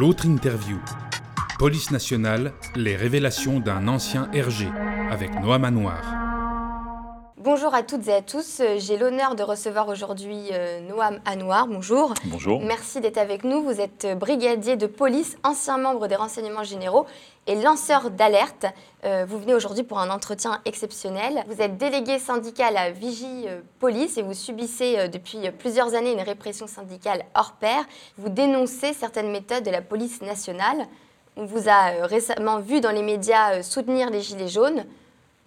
L'autre interview. Police nationale, les révélations d'un ancien RG avec Noam Manoir. Bonjour à toutes et à tous. J'ai l'honneur de recevoir aujourd'hui euh, Noam Anouar. Bonjour. Bonjour. Merci d'être avec nous. Vous êtes brigadier de police, ancien membre des renseignements généraux et lanceur d'alerte. Euh, vous venez aujourd'hui pour un entretien exceptionnel. Vous êtes délégué syndical à Vigie euh, Police et vous subissez depuis plusieurs années une répression syndicale hors pair. Vous dénoncez certaines méthodes de la police nationale. On vous a récemment vu dans les médias soutenir les Gilets jaunes.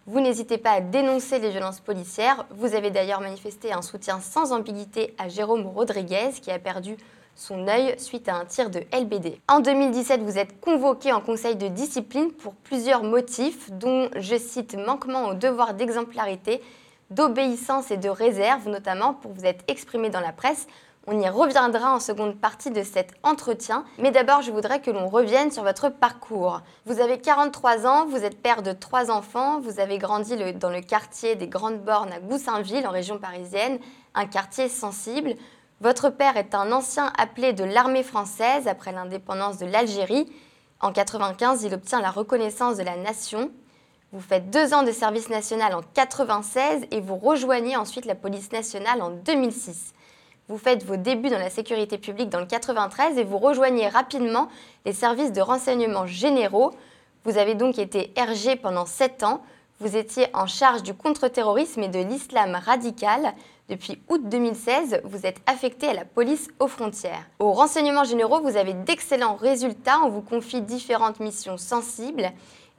Vous n'hésitez pas à dénoncer les violences policières. Vous avez d'ailleurs manifesté un soutien sans ambiguïté à Jérôme Rodriguez qui a perdu son œil suite à un tir de LBD. En 2017, vous êtes convoqué en conseil de discipline pour plusieurs motifs, dont, je cite, manquement au devoir d'exemplarité, d'obéissance et de réserve, notamment pour vous être exprimé dans la presse on y reviendra en seconde partie de cet entretien, mais d'abord je voudrais que l'on revienne sur votre parcours. Vous avez 43 ans, vous êtes père de trois enfants, vous avez grandi dans le quartier des Grandes Bornes à Goussainville en région parisienne, un quartier sensible. Votre père est un ancien appelé de l'armée française après l'indépendance de l'Algérie. En 95, il obtient la reconnaissance de la nation. Vous faites deux ans de service national en 96 et vous rejoignez ensuite la police nationale en 2006. Vous faites vos débuts dans la sécurité publique dans le 93 et vous rejoignez rapidement les services de renseignement généraux. Vous avez donc été RG pendant 7 ans. Vous étiez en charge du contre-terrorisme et de l'islam radical. Depuis août 2016, vous êtes affecté à la police aux frontières. Aux renseignements généraux, vous avez d'excellents résultats. On vous confie différentes missions sensibles.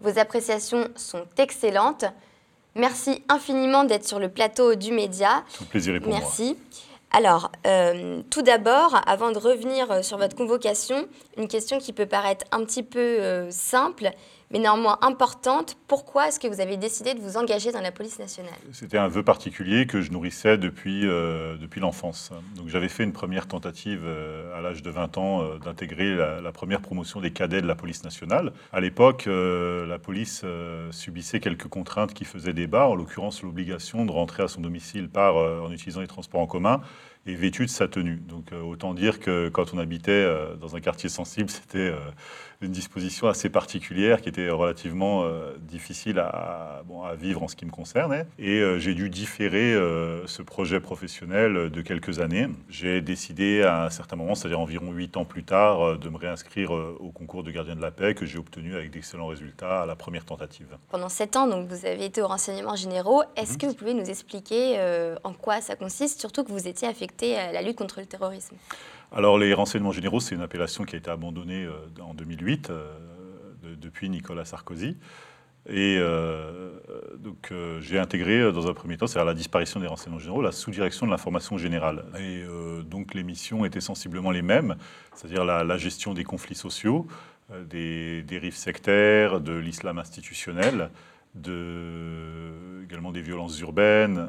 Vos appréciations sont excellentes. Merci infiniment d'être sur le plateau du média. C'est un plaisir pour Merci. moi. Alors, euh, tout d'abord, avant de revenir euh, sur votre convocation, une question qui peut paraître un petit peu euh, simple, mais néanmoins importante. Pourquoi est-ce que vous avez décidé de vous engager dans la police nationale? C'était un vœu particulier que je nourrissais depuis, depuis l'enfance. Donc j'avais fait une première tentative à l'âge de 20 ans d'intégrer la, première promotion des cadets de la police nationale. À l'époque, la police subissait quelques contraintes qui faisaient débat, en l'occurrence l'obligation de rentrer à son domicile par, en utilisant les transports en commun et vêtu de sa tenue. Donc euh, autant dire que quand on habitait euh, dans un quartier sensible, c'était euh, une disposition assez particulière qui était relativement difficile à, bon, à, vivre en ce qui me concerne. Et j'ai dû différer ce projet professionnel de quelques années. J'ai décidé à un certain moment, c'est-à-dire environ huit ans plus tard, de me réinscrire au concours de gardien de la paix que j'ai obtenu avec d'excellents résultats à la première tentative. Pendant sept ans, donc, vous avez été au renseignement généraux. Est-ce mhm. que vous pouvez nous expliquer en quoi ça consiste, surtout que vous étiez affecté à la lutte contre le terrorisme? Alors les renseignements généraux, c'est une appellation qui a été abandonnée euh, en 2008 euh, depuis Nicolas Sarkozy. Et euh, donc j'ai intégré dans un premier temps, c'est-à-dire la disparition des renseignements généraux, la sous-direction de l'information générale. Et donc les missions étaient sensiblement les mêmes, c'est-à-dire la, gestion des conflits sociaux, des dérives sectaires, de l'islam institutionnel, également des violences urbaines,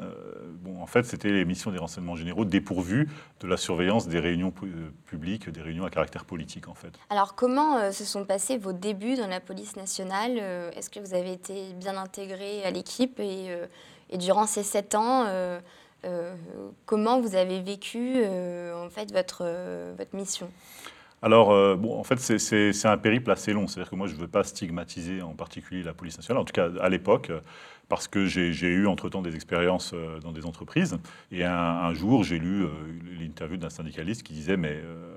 en fait, c'était les missions des renseignements généraux dépourvues de la surveillance des réunions euh, publiques, des réunions à caractère politique, en fait. Alors, comment euh, se sont passés vos débuts dans la police nationale euh, Est-ce que vous avez été bien intégré à l'équipe et, durant ces sept ans, comment vous avez vécu en fait votre, votre mission? Alors, bon, en fait, c'est un périple assez long. C'est-à-dire que moi, je ne veux pas stigmatiser en particulier la police nationale. En tout cas, à l'époque, parce que j'ai eu entre-temps des expériences euh, dans des entreprises. Et un, jour, j'ai lu euh, l'interview d'un syndicaliste qui disait, mais euh,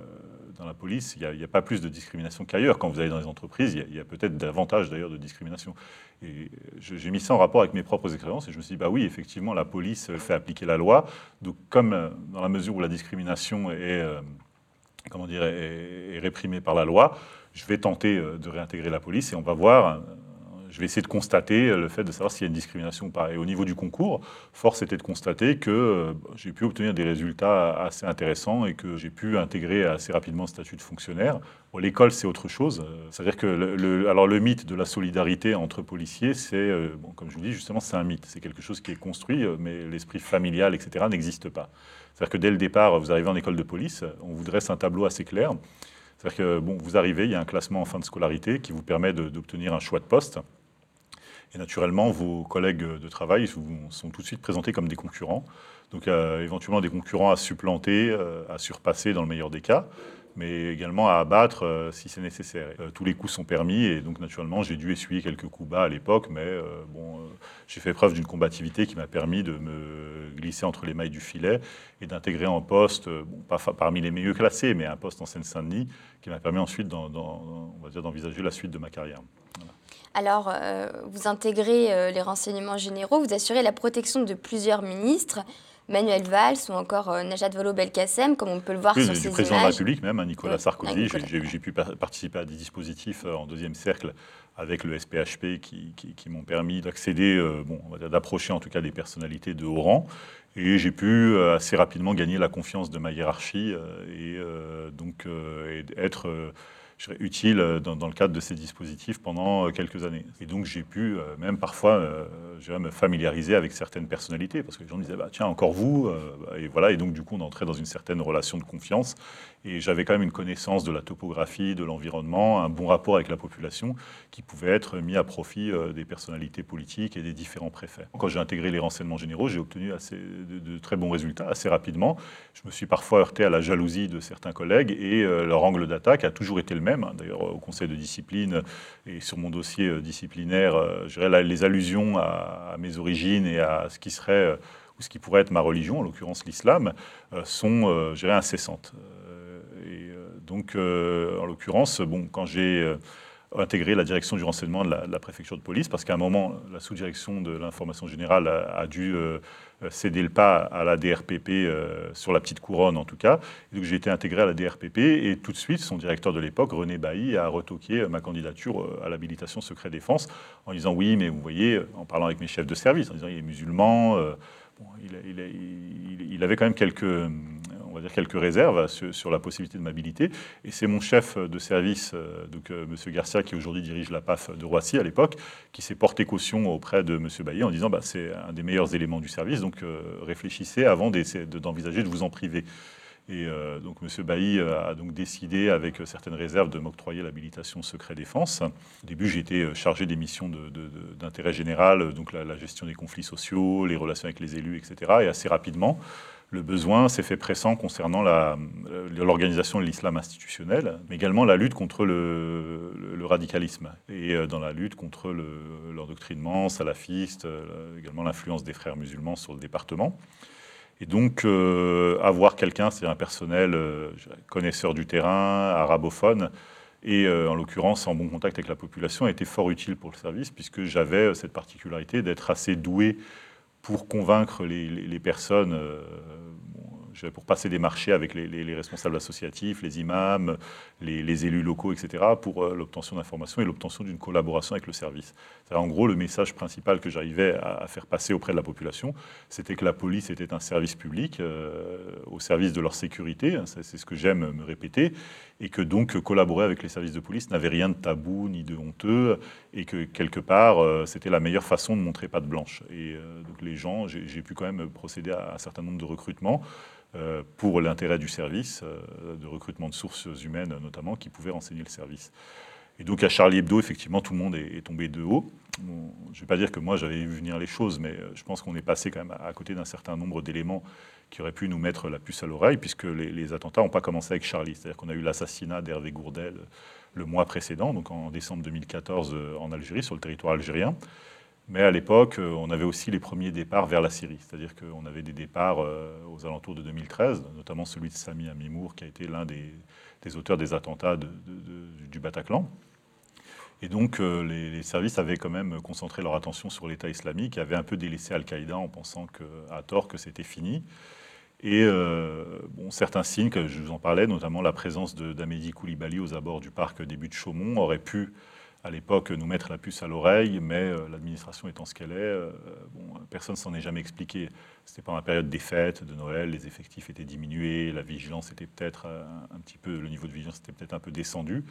dans la police, il n'y a, pas plus de discrimination qu'ailleurs. Quand vous allez dans les entreprises, il y a, peut-être davantage d'ailleurs de discrimination. Et j'ai mis ça en rapport avec mes propres expériences et je me suis dit, bah oui, effectivement, la police fait appliquer la loi. Donc, comme dans la mesure où la discrimination est, comment dire, est réprimée par la loi, je vais tenter de réintégrer la police et on va voir je vais essayer de constater le fait de savoir s'il y a une discrimination ou pas. Et au niveau du concours, force était de constater que euh, j'ai pu obtenir des résultats assez intéressants et que j'ai pu intégrer assez rapidement le statut de fonctionnaire. L'école, c'est autre chose. C'est-à-dire que le, alors le mythe de la solidarité entre policiers, c'est, euh, comme je vous dis, justement, c'est un mythe. C'est quelque chose qui est construit, euh, mais l'esprit familial, etc., n'existe pas. C'est-à-dire que dès le départ, vous arrivez en école de police, on vous dresse un tableau assez clair. C'est-à-dire que bon, vous arrivez, il y a un classement en fin de scolarité qui vous permet d'obtenir un choix de poste. Et naturellement, vos collègues de travail sont tout de suite présentés comme des concurrents. Donc, euh, éventuellement, des concurrents à supplanter, euh, à surpasser dans le meilleur des cas. mais également à abattre si c'est nécessaire. tous les coups sont permis et donc naturellement j'ai dû essuyer quelques coups bas à l'époque, mais bon, j'ai fait preuve d'une combativité qui m'a permis de me glisser entre les mailles du filet et d'intégrer un poste, pas parmi les mieux classés, mais un poste en Seine-Saint-Denis qui m'a permis ensuite d'envisager la suite de ma carrière. Alors, euh, vous intégrez euh, les renseignements généraux, vous assurez la protection de plusieurs ministres, Manuel Valls ou encore euh, Najat Vallaud-Belkacem, comme on peut le voir sur ces du président de la République même, hein, Nicolas Sarkozy. J'ai pu participer à des dispositifs en deuxième cercle avec le SPHP qui, m'ont permis d'accéder, bon, d'approcher en tout cas des personnalités de haut rang. Et j'ai pu assez rapidement gagner la confiance de ma hiérarchie et donc être je utile euh, dans, le cadre de ces dispositifs pendant euh, quelques années. Et donc j'ai pu euh, même parfois me familiariser avec certaines personnalités, parce que les gens disaient, bah, tiens, encore vous, et voilà, et donc du coup on entrait dans une certaine relation de confiance, et j'avais quand même une connaissance de la topographie, de l'environnement, un bon rapport avec la population, qui pouvait être mis à profit des personnalités politiques et des différents préfets. Quand j'ai intégré les renseignements généraux, j'ai obtenu assez, de, de, très bons résultats assez rapidement. Je me suis parfois heurté à la jalousie de certains collègues, et leur angle d'attaque a toujours été le même Hein. D'ailleurs, au conseil de discipline et sur mon dossier euh, disciplinaire, euh, je les allusions à, mes origines et à ce qui serait euh, ou ce qui pourrait être ma religion, en l'occurrence l'islam, sont, je incessantes. Et donc, en l'occurrence, bon, quand j'ai intégré la direction du renseignement de la, préfecture de police, parce qu'à un moment, la sous-direction de l'information générale a, dû euh, céder le pas à la DRPP, euh, sur la petite couronne en tout cas. donc j'ai été intégré à la DRPP, et tout de suite, son directeur de l'époque, René Bailly, a retoqué ma candidature euh, à l'habilitation secret défense, en disant oui, mais vous voyez, en parlant avec mes chefs de service, en disant il est musulman, il, avait quand même quelques on va dire quelques réserves sur, la possibilité de mobilité. Et c'est mon chef de service, euh, donc euh, M. Garcia, qui aujourd'hui dirige la PAF de Roissy à l'époque, qui s'est porté caution auprès de M. Bailly en disant bah, c'est un des meilleurs éléments du service, donc euh, réfléchissez avant d'envisager de, vous en priver. Et donc M. Bailly a donc décidé, avec certaines réserves, de m'octroyer l'habilitation secret défense. Au début, été chargé des missions d'intérêt général, donc la, gestion des conflits sociaux, les relations avec les élus, etc. Et assez rapidement, le besoin s'est fait pressant concernant l'organisation de l'islam institutionnel, mais également la lutte contre le, radicalisme et euh, dans la lutte contre l'endoctrinement salafiste, euh, également l'influence des frères musulmans sur le département. Et donc, euh, avoir quelqu'un, c'est un personnel connaisseur du terrain, arabophone, et en l'occurrence en bon contact avec la population, a été fort utile pour le service, puisque j'avais cette particularité d'être assez doué pour convaincre les, personnes, euh, pour passer des marchés avec les, responsables associatifs, les imams, les, élus locaux, etc., pour euh, l'obtention d'informations et l'obtention d'une collaboration avec le service. En gros, le message principal que j'arrivais à, faire passer auprès de la population, c'était que la police était un service public euh, au service de leur sécurité, c'est ce que j'aime me répéter, et que donc collaborer avec les services de police n'avait rien de tabou ni de honteux, et que quelque part, euh, c'était la meilleure façon de montrer patte blanche. Et donc les gens, j'ai pu quand même procéder à un certain nombre de recrutements pour l'intérêt du service, de recrutement de sources humaines notamment, qui pouvaient renseigner le service. Et donc à Charlie Hebdo, effectivement, tout le monde est, tombé de haut. je ne vais pas dire que moi j'avais vu venir les choses, mais je pense qu'on est passé quand même à côté d'un certain nombre d'éléments qui auraient pu nous mettre la puce à l'oreille, puisque les, les attentats n'ont pas commencé avec Charlie. C'est-à-dire qu'on a eu l'assassinat d'Hervé Gourdel le mois précédent, donc en décembre 2014 euh, en Algérie, sur le territoire algérien. Mais à l'époque, euh, on avait aussi les premiers départs vers la Syrie, c'est-à-dire qu'on avait des départs euh, aux alentours de 2013, notamment celui de Sami Amimour, qui a été l'un des, auteurs des attentats du Bataclan. Et donc, les, services avaient quand même concentré leur attention sur l'État islamique et avaient un peu délaissé Al-Qaïda en pensant à tort que c'était fini. Et euh, certains signes, que je vous en parlais, notamment la présence d'Amédi Koulibaly aux abords du parc début de Chaumont, aurait pu à l'époque nous mettre la puce à l'oreille, mais euh, l'administration étant ce qu'elle est, euh, bon, personne s'en est jamais expliqué. C'était pas la période des fêtes, de Noël, les effectifs étaient diminués, la vigilance était peut-être un, petit peu, le niveau de vigilance était peut-être un peu descendu.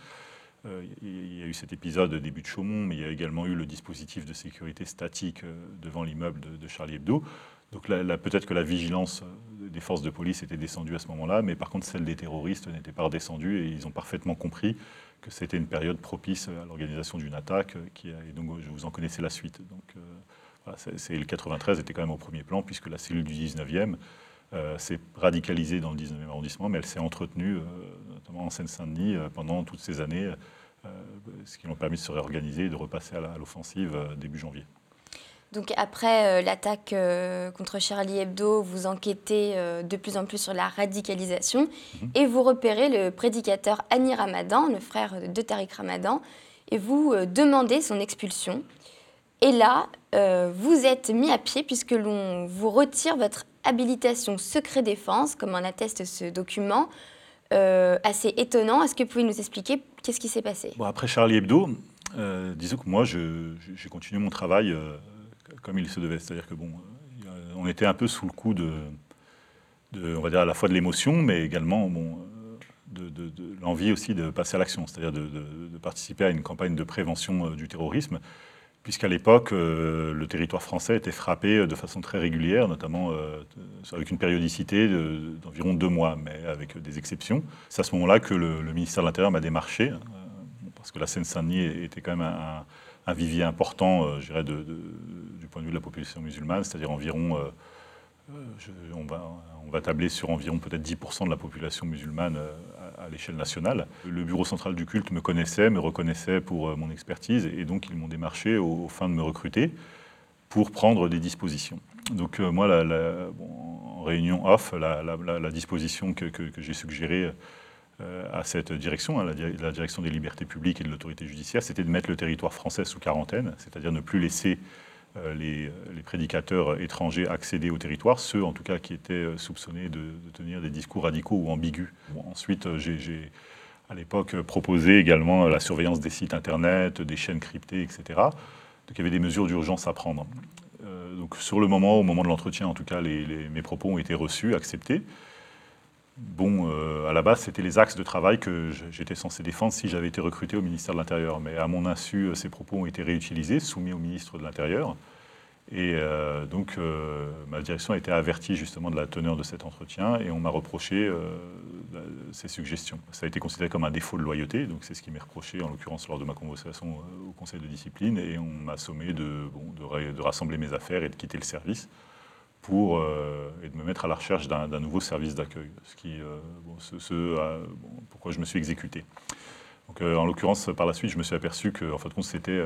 il y a eu cet épisode début de Chaumont, mais il y a également eu le dispositif de sécurité statique devant l'immeuble de Charlie Hebdo. Donc peut-être que la vigilance des forces de police était descendue à ce moment-là, mais par contre celle des terroristes n'était pas redescendue et ils ont parfaitement compris que c'était une période propice à l'organisation d'une attaque. Qui et donc je vous en connaissais la suite. Donc euh, le 93 était quand même au premier plan puisque la cellule du 19e s'est radicalisée dans le 19e arrondissement, mais elle s'est entretenue, notamment en Seine-Saint-Denis, pendant toutes ces années, ce qui a permis de se réorganiser et de repasser à l'offensive début janvier. Donc après l'attaque contre Charlie Hebdo, vous enquêtez de plus en plus sur la radicalisation mhm. et vous repérez le prédicateur Annie Ramadan, le frère de Tariq Ramadan, et vous demandez son expulsion. Et là, euh, vous êtes mis à pied puisque l'on vous retire votre habilitation secret défense, comme en atteste ce document. Euh, assez étonnant. Est-ce que vous pouvez nous expliquer qu'est-ce qui s'est passé? Bon, Après Charlie Hebdo, euh, disons que moi, j'ai continué mon travail comme il se devait. C'est-à-dire que bon, on était un peu sous le coup de, on va dire à la fois de l'émotion, mais également bon, de, l'envie aussi de passer à l'action, c'est-à-dire de, participer à une campagne de prévention du terrorisme puisqu'à l'époque, euh, le territoire français était frappé de façon très régulière, notamment euh, avec une périodicité d'environ deux mois, mais avec des exceptions. C'est à ce moment-là que le, ministère de l'Intérieur m'a démarché, hein, parce que la Seine-Saint-Denis était quand même un, vivier important, euh, je du point de vue de la population musulmane, c'est-à-dire environ, on, va, on va tabler sur environ peut-être 10% de la population musulmane à l'échelle nationale. Le bureau central du culte me connaissait, me reconnaissait pour euh, mon expertise, et donc ils m'ont démarché au, fin de me recruter pour prendre des dispositions. Donc euh, moi, en réunion off, la, disposition que, j'ai suggérée euh, à cette direction, hein, la, direction des libertés publiques et de l'autorité judiciaire, c'était de mettre le territoire français sous quarantaine, c'est-à-dire ne plus laisser euh, les, prédicateurs étrangers accéder au territoire, ceux en tout cas qui étaient euh, soupçonnés de, tenir des discours radicaux ou ambigus. ensuite, euh, j'ai à l'époque proposé également la surveillance des sites internet, des chaînes cryptées, etc. Donc il y avait des mesures d'urgence à prendre. donc sur le moment, au moment de l'entretien, en tout cas, mes propos ont été reçus, acceptés. Bon, à la base, c'était les axes de travail que j'étais censé défendre si j'avais été recruté au ministère de l'Intérieur. Mais à mon insu, ces propos ont été réutilisés, soumis au ministre de l'Intérieur. Et euh, donc, euh, ma direction a été avertie justement de la teneur de cet entretien et on m'a reproché euh, ces suggestions. Ça a été considéré comme un défaut de loyauté, donc c'est ce qui m'est reproché en l'occurrence lors de ma convocation au conseil de discipline et on m'a sommé de, rassembler mes affaires et de quitter le service pour, et de me mettre à la recherche d'un nouveau service d'accueil, ce qui, ce, pourquoi je me suis exécuté. En l'occurrence, par la suite, je me suis aperçu que, en c'était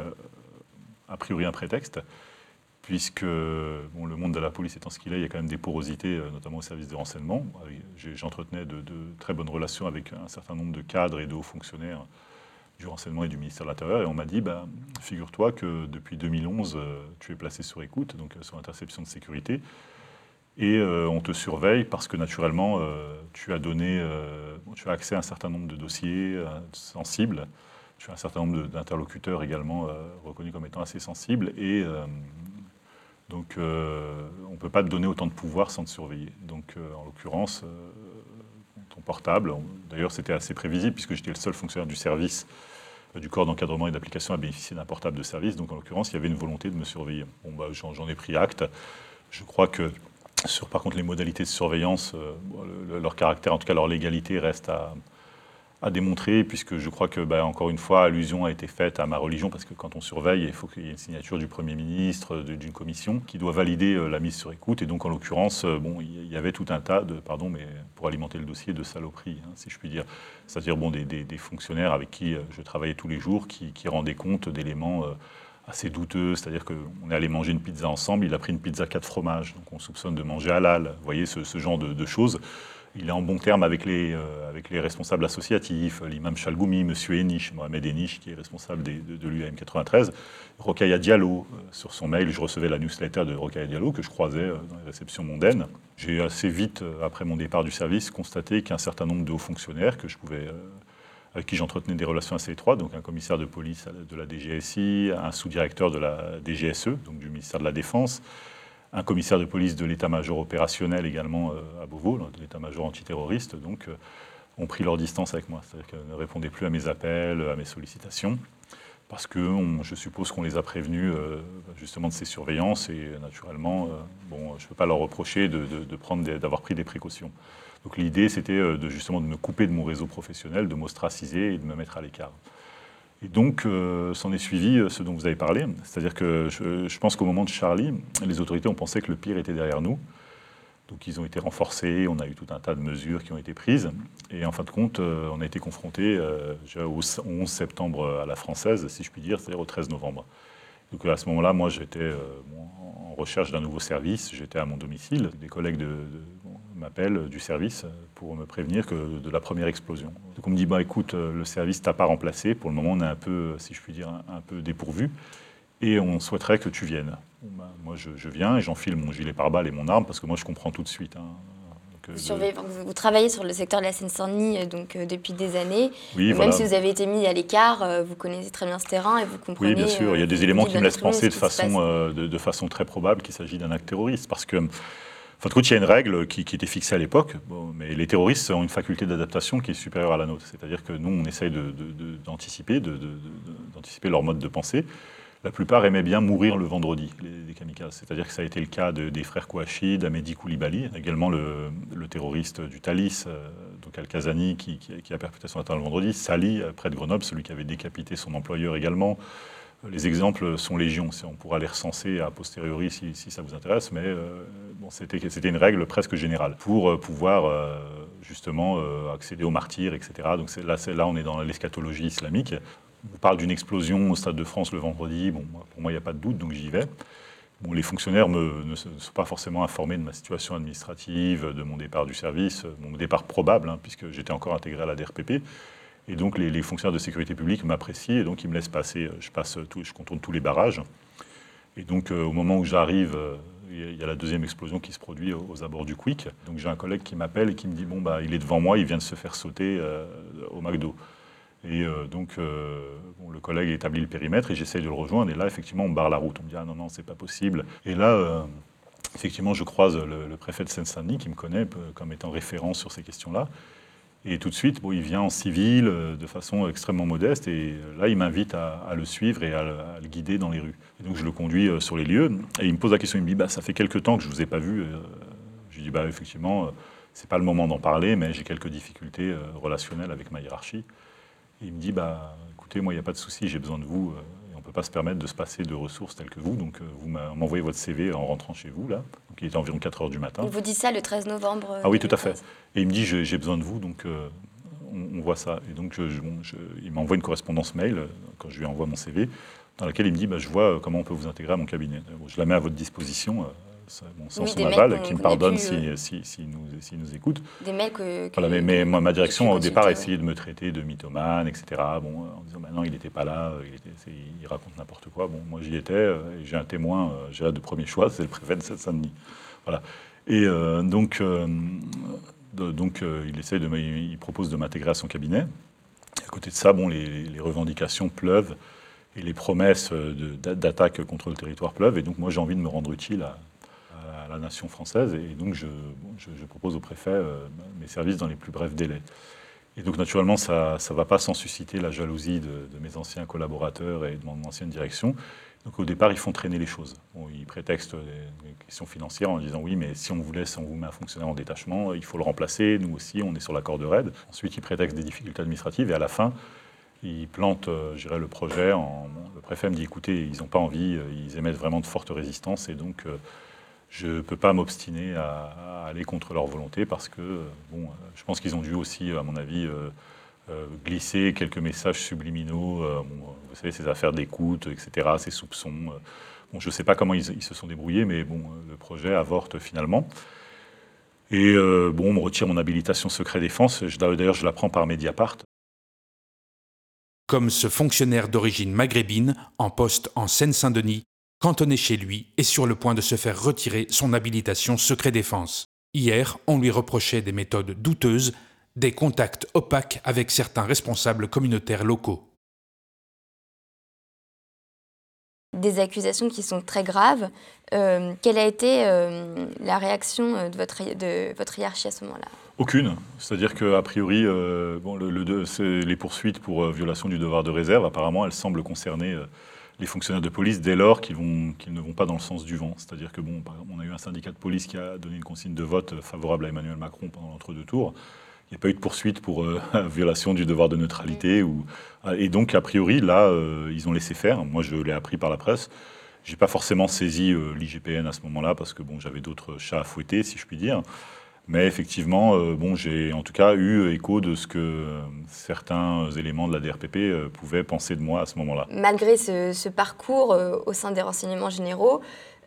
a priori un prétexte puisque le monde de la police étant ce qu'il est, il y a quand même des porosités, euh, notamment au service de renseignement. J'entretenais de, très bonnes relations avec un certain nombre de cadres et de hauts fonctionnaires du renseignement et du ministère de l'Intérieur, et on m'a dit, bah, figure-toi que depuis 2011, euh, tu es placé sur écoute, donc euh, sur interception de sécurité, et on te surveille parce que naturellement, tu as donné, tu as accès à un certain nombre de dossiers sensibles, tu as un certain nombre d'interlocuteurs également reconnus comme étant assez sensibles, et donc euh, on ne peut pas te donner autant de pouvoir sans te surveiller. Donc euh, en l'occurrence, euh, ton portable, d'ailleurs c'était assez prévisible puisque j'étais le seul fonctionnaire du service du corps d'encadrement et d'application à bénéficier d'un portable de service. Donc en l'occurrence, il y avait une volonté de me surveiller. Bon, bah, j'en ai pris acte. Je crois que sur par contre les modalités de surveillance, leur caractère, en tout cas leur légalité, reste à, à démontrer, puisque je crois que, bah, encore une fois, allusion a été faite à ma religion, parce que quand on surveille, il faut qu'il y ait une signature du Premier ministre, d'une commission, qui doit valider euh, la mise sur écoute. Et donc, en l'occurrence, euh, bon, il y avait tout un tas de, pardon, mais pour alimenter le dossier, de saloperies, hein, si je puis dire. C'est-à-dire bon, des, fonctionnaires avec qui euh, je travaillais tous les jours, qui, rendaient compte d'éléments assez douteux, c'est-à-dire qu'on est allé manger une pizza ensemble, il a pris une pizza quatre fromages, donc on soupçonne de manger halal, vous voyez ce, genre de, choses il est en bon terme avec les, euh, responsables associatifs, l'imam Chalgoumi, M. Enish, Mohamed Enish, qui est responsable de, de l'UAM 93, Rokaya Diallo, euh, sur son mail, je recevais la newsletter de Rokaya Diallo que je croisais euh, dans les réceptions mondaines. J'ai assez vite, après mon départ du service, constaté qu'un certain nombre de hauts fonctionnaires que je pouvais avec qui j'entretenais des relations assez étroites, donc un commissaire de police de la DGSI, un sous-directeur de la DGSE, donc du ministère de la Défense, un commissaire de police de l'état-major opérationnel également euh, à Beauvau, de l'état-major antiterroriste, donc euh, ont pris leur distance avec moi. C'est-à-dire qu'elles ne répondaient plus à mes appels, à mes sollicitations, parce que je suppose qu'on les a prévenus euh, justement de ces surveillances et naturellement, bon, je ne peux pas leur reprocher de, d'avoir pris des précautions. Donc l'idée, c'était de, justement de me couper de mon réseau professionnel, de m'ostraciser et de me mettre à l'écart. Et donc, euh, s'en est suivi euh, ce dont vous avez parlé. C'est-à-dire que je, pense qu'au moment de Charlie, les autorités ont pensé que le pire était derrière nous. Donc ils ont été renforcés, on a eu tout un tas de mesures qui ont été prises. Et en fin de compte, euh, on a été confronté euh, au 11 septembre à la française, si je puis dire, c'est-à-dire au 13 novembre. Donc à ce moment-là, moi j'étais euh, en recherche d'un nouveau service, j'étais à mon domicile. Des collègues m'appellent du service pour me prévenir que de la première explosion. Donc on me dit, bah, écoute, le service t'a pas remplacé, pour le moment on est un peu, si je puis dire, un, peu dépourvu, et on souhaiterait que tu viennes. Bah, moi je, viens et j'enfile mon gilet pare-balles et mon arme, parce que moi je comprends tout de suite. Hein. Euh, vous, travaillez sur le secteur de la Seine-Saint-Denis euh, donc, euh, depuis des années. Même si vous avez été mis à l'écart, vous connaissez très bien ce terrain et vous comprenez. Oui, bien sûr. Il y a des éléments qui me laissent penser de façon, de, façon très probable qu'il s'agit d'un acte terroriste. Parce que, enfin, de il y a une règle qui, était fixée à l'époque, mais les terroristes ont une faculté d'adaptation qui est supérieure à la nôtre. C'est-à-dire que nous, on essaye d'anticiper d'anticiper leur mode de pensée la plupart aimaient bien mourir le vendredi, les, kamikazes. C'est-à-dire que ça a été le cas des frères Kouachi, d'Amedi Koulibaly, également le, terroriste du Thalys, euh, donc Al-Kazani, qui, a perpétré son attentat le vendredi, Sali, euh, près de Grenoble, celui qui avait décapité son employeur également. Les exemples sont légion, on pourra les recenser a posteriori si, ça vous intéresse, mais euh, c'était une règle presque générale pour pouvoir justement accéder aux martyrs, etc. Donc là, là, on est dans l'eschatologie islamique. On parle d'une explosion au Stade de France le vendredi. Bon, pour moi, il n'y a pas de doute, donc j'y vais. Les fonctionnaires ne sont pas forcément informés de ma situation administrative, de mon départ du service, mon départ probable, hein, puisque j'étais encore intégré à la DRPP. Et donc les, fonctionnaires de sécurité publique m'apprécient et donc ils me laissent passer. Je passe je contourne tous les barrages. Et donc euh, au moment où j'arrive, euh, il y a la deuxième explosion qui se produit aux, abords du Quick. Donc j'ai un collègue qui m'appelle et qui me dit bon bah il est devant moi, il vient de se faire sauter euh, au McDo. Et euh, donc, euh, le collègue établit le périmètre et j'essaye de le rejoindre. Et là, effectivement, on barre la route. On me dit Ah non, non, c'est pas possible. Et là, euh, effectivement, je croise le, préfet de Seine-Saint-Denis qui me connaît comme étant référent sur ces questions-là. Et tout de suite, il vient en civil, de façon extrêmement modeste. Et là, il m'invite à, le suivre et à, le guider dans les rues. Et donc, je le conduis sur les lieux. Et il me pose la question il me dit bah, Ça fait quelques temps que je ne vous ai pas vu. je lui dis bah, Effectivement, c'est pas le moment d'en parler, mais j'ai quelques difficultés relationnelles avec ma hiérarchie il me dit, bah, écoutez, moi, il n'y a pas de souci, j'ai besoin de vous. Euh, et on ne peut pas se permettre de se passer de ressources telles que vous. Donc, euh, vous m'envoyez votre CV en rentrant chez vous, là. Donc, il était environ 4 heures du matin. Il vous dit ça le 13 novembre Ah oui, tout à fait. Et il me dit, j'ai besoin de vous, donc euh, on, voit ça. Et donc, il m'envoie une correspondance mail, quand je lui envoie mon CV, dans laquelle il me dit, bah, je vois comment on peut vous intégrer à mon cabinet. Je la mets à votre disposition sans son aval, qui me pardonne s'il si, si, nous, nous, écoute. Des mails que. voilà, mais, moi, ma direction, au départ, a essayé de me traiter de mythomane, etc. Bon, en disant, maintenant, il n'était pas là, il, il raconte n'importe quoi. Bon, moi, j'y étais, euh, et j'ai un témoin, euh, j'ai de premier choix, c'est le préfet de Seine-Saint-Denis. Voilà. Et euh, donc, donc il, essaie de, il propose de m'intégrer à son cabinet. À côté de ça, bon, les, les revendications pleuvent et les promesses d'attaque contre le territoire pleuvent. Et donc, moi, j'ai envie de me rendre utile à, la nation française. Et donc, je, propose au préfet euh, mes services dans les plus brefs délais. Et donc, naturellement, ça ne va pas sans susciter la jalousie de, mes anciens collaborateurs et de mon ancienne direction. Donc, au départ, ils font traîner les choses. ils prétextent des questions financières en disant oui, mais si on vous laisse, on vous met un fonctionnaire en détachement, il faut le remplacer. Nous aussi, on est sur la corde raide. Ensuite, ils prétextent des difficultés administratives. Et à la fin, ils plantent, euh, je dirais, le projet. Le préfet me dit écoutez, ils n'ont pas envie, euh, ils émettent vraiment de fortes résistances. Et donc, je ne peux pas m'obstiner à, aller contre leur volonté parce que, bon, je pense qu'ils ont dû aussi, à mon avis, euh, euh, glisser quelques messages subliminaux. Euh, vous savez, ces affaires d'écoute, etc., ces soupçons. bon, je ne sais pas comment ils, se sont débrouillés, mais bon, le projet avorte finalement. Et bon, on me retire mon habilitation secret défense. D'ailleurs, je la prends par Mediapart. Comme ce fonctionnaire d'origine maghrébine, en poste en Seine-Saint-Denis, cantonné chez lui et sur le point de se faire retirer son habilitation secret défense. Hier, on lui reprochait des méthodes douteuses, des contacts opaques avec certains responsables communautaires locaux. Des accusations qui sont très graves. Euh, quelle a été euh, la réaction de votre, de votre hiérarchie à ce moment-là? Aucune. C'est-à-dire qu'a priori, euh, bon, les poursuites pour violation du devoir de réserve, apparemment, elles semblent concerner les fonctionnaires de police dès lors qu'ils ne vont pas dans le sens du vent. C'est-à-dire que, bon, on a eu un syndicat de police qui a donné une consigne de vote favorable à Emmanuel Macron pendant l'entre-deux tours. Il n'y a pas eu de poursuite pour euh, violation du devoir de neutralité. Ou, et donc, a priori, là, euh, ils ont laissé faire. Moi, je l'ai appris par la presse. J'ai pas forcément saisi l'IGPN à ce moment-là parce que bon, j'avais d'autres chats à fouetter, si je puis dire. Mais effectivement, bon, j'ai en tout cas eu écho de ce que certains éléments de la DRPP pouvaient penser de moi à ce moment-là. Malgré ce, parcours au sein des renseignements généraux,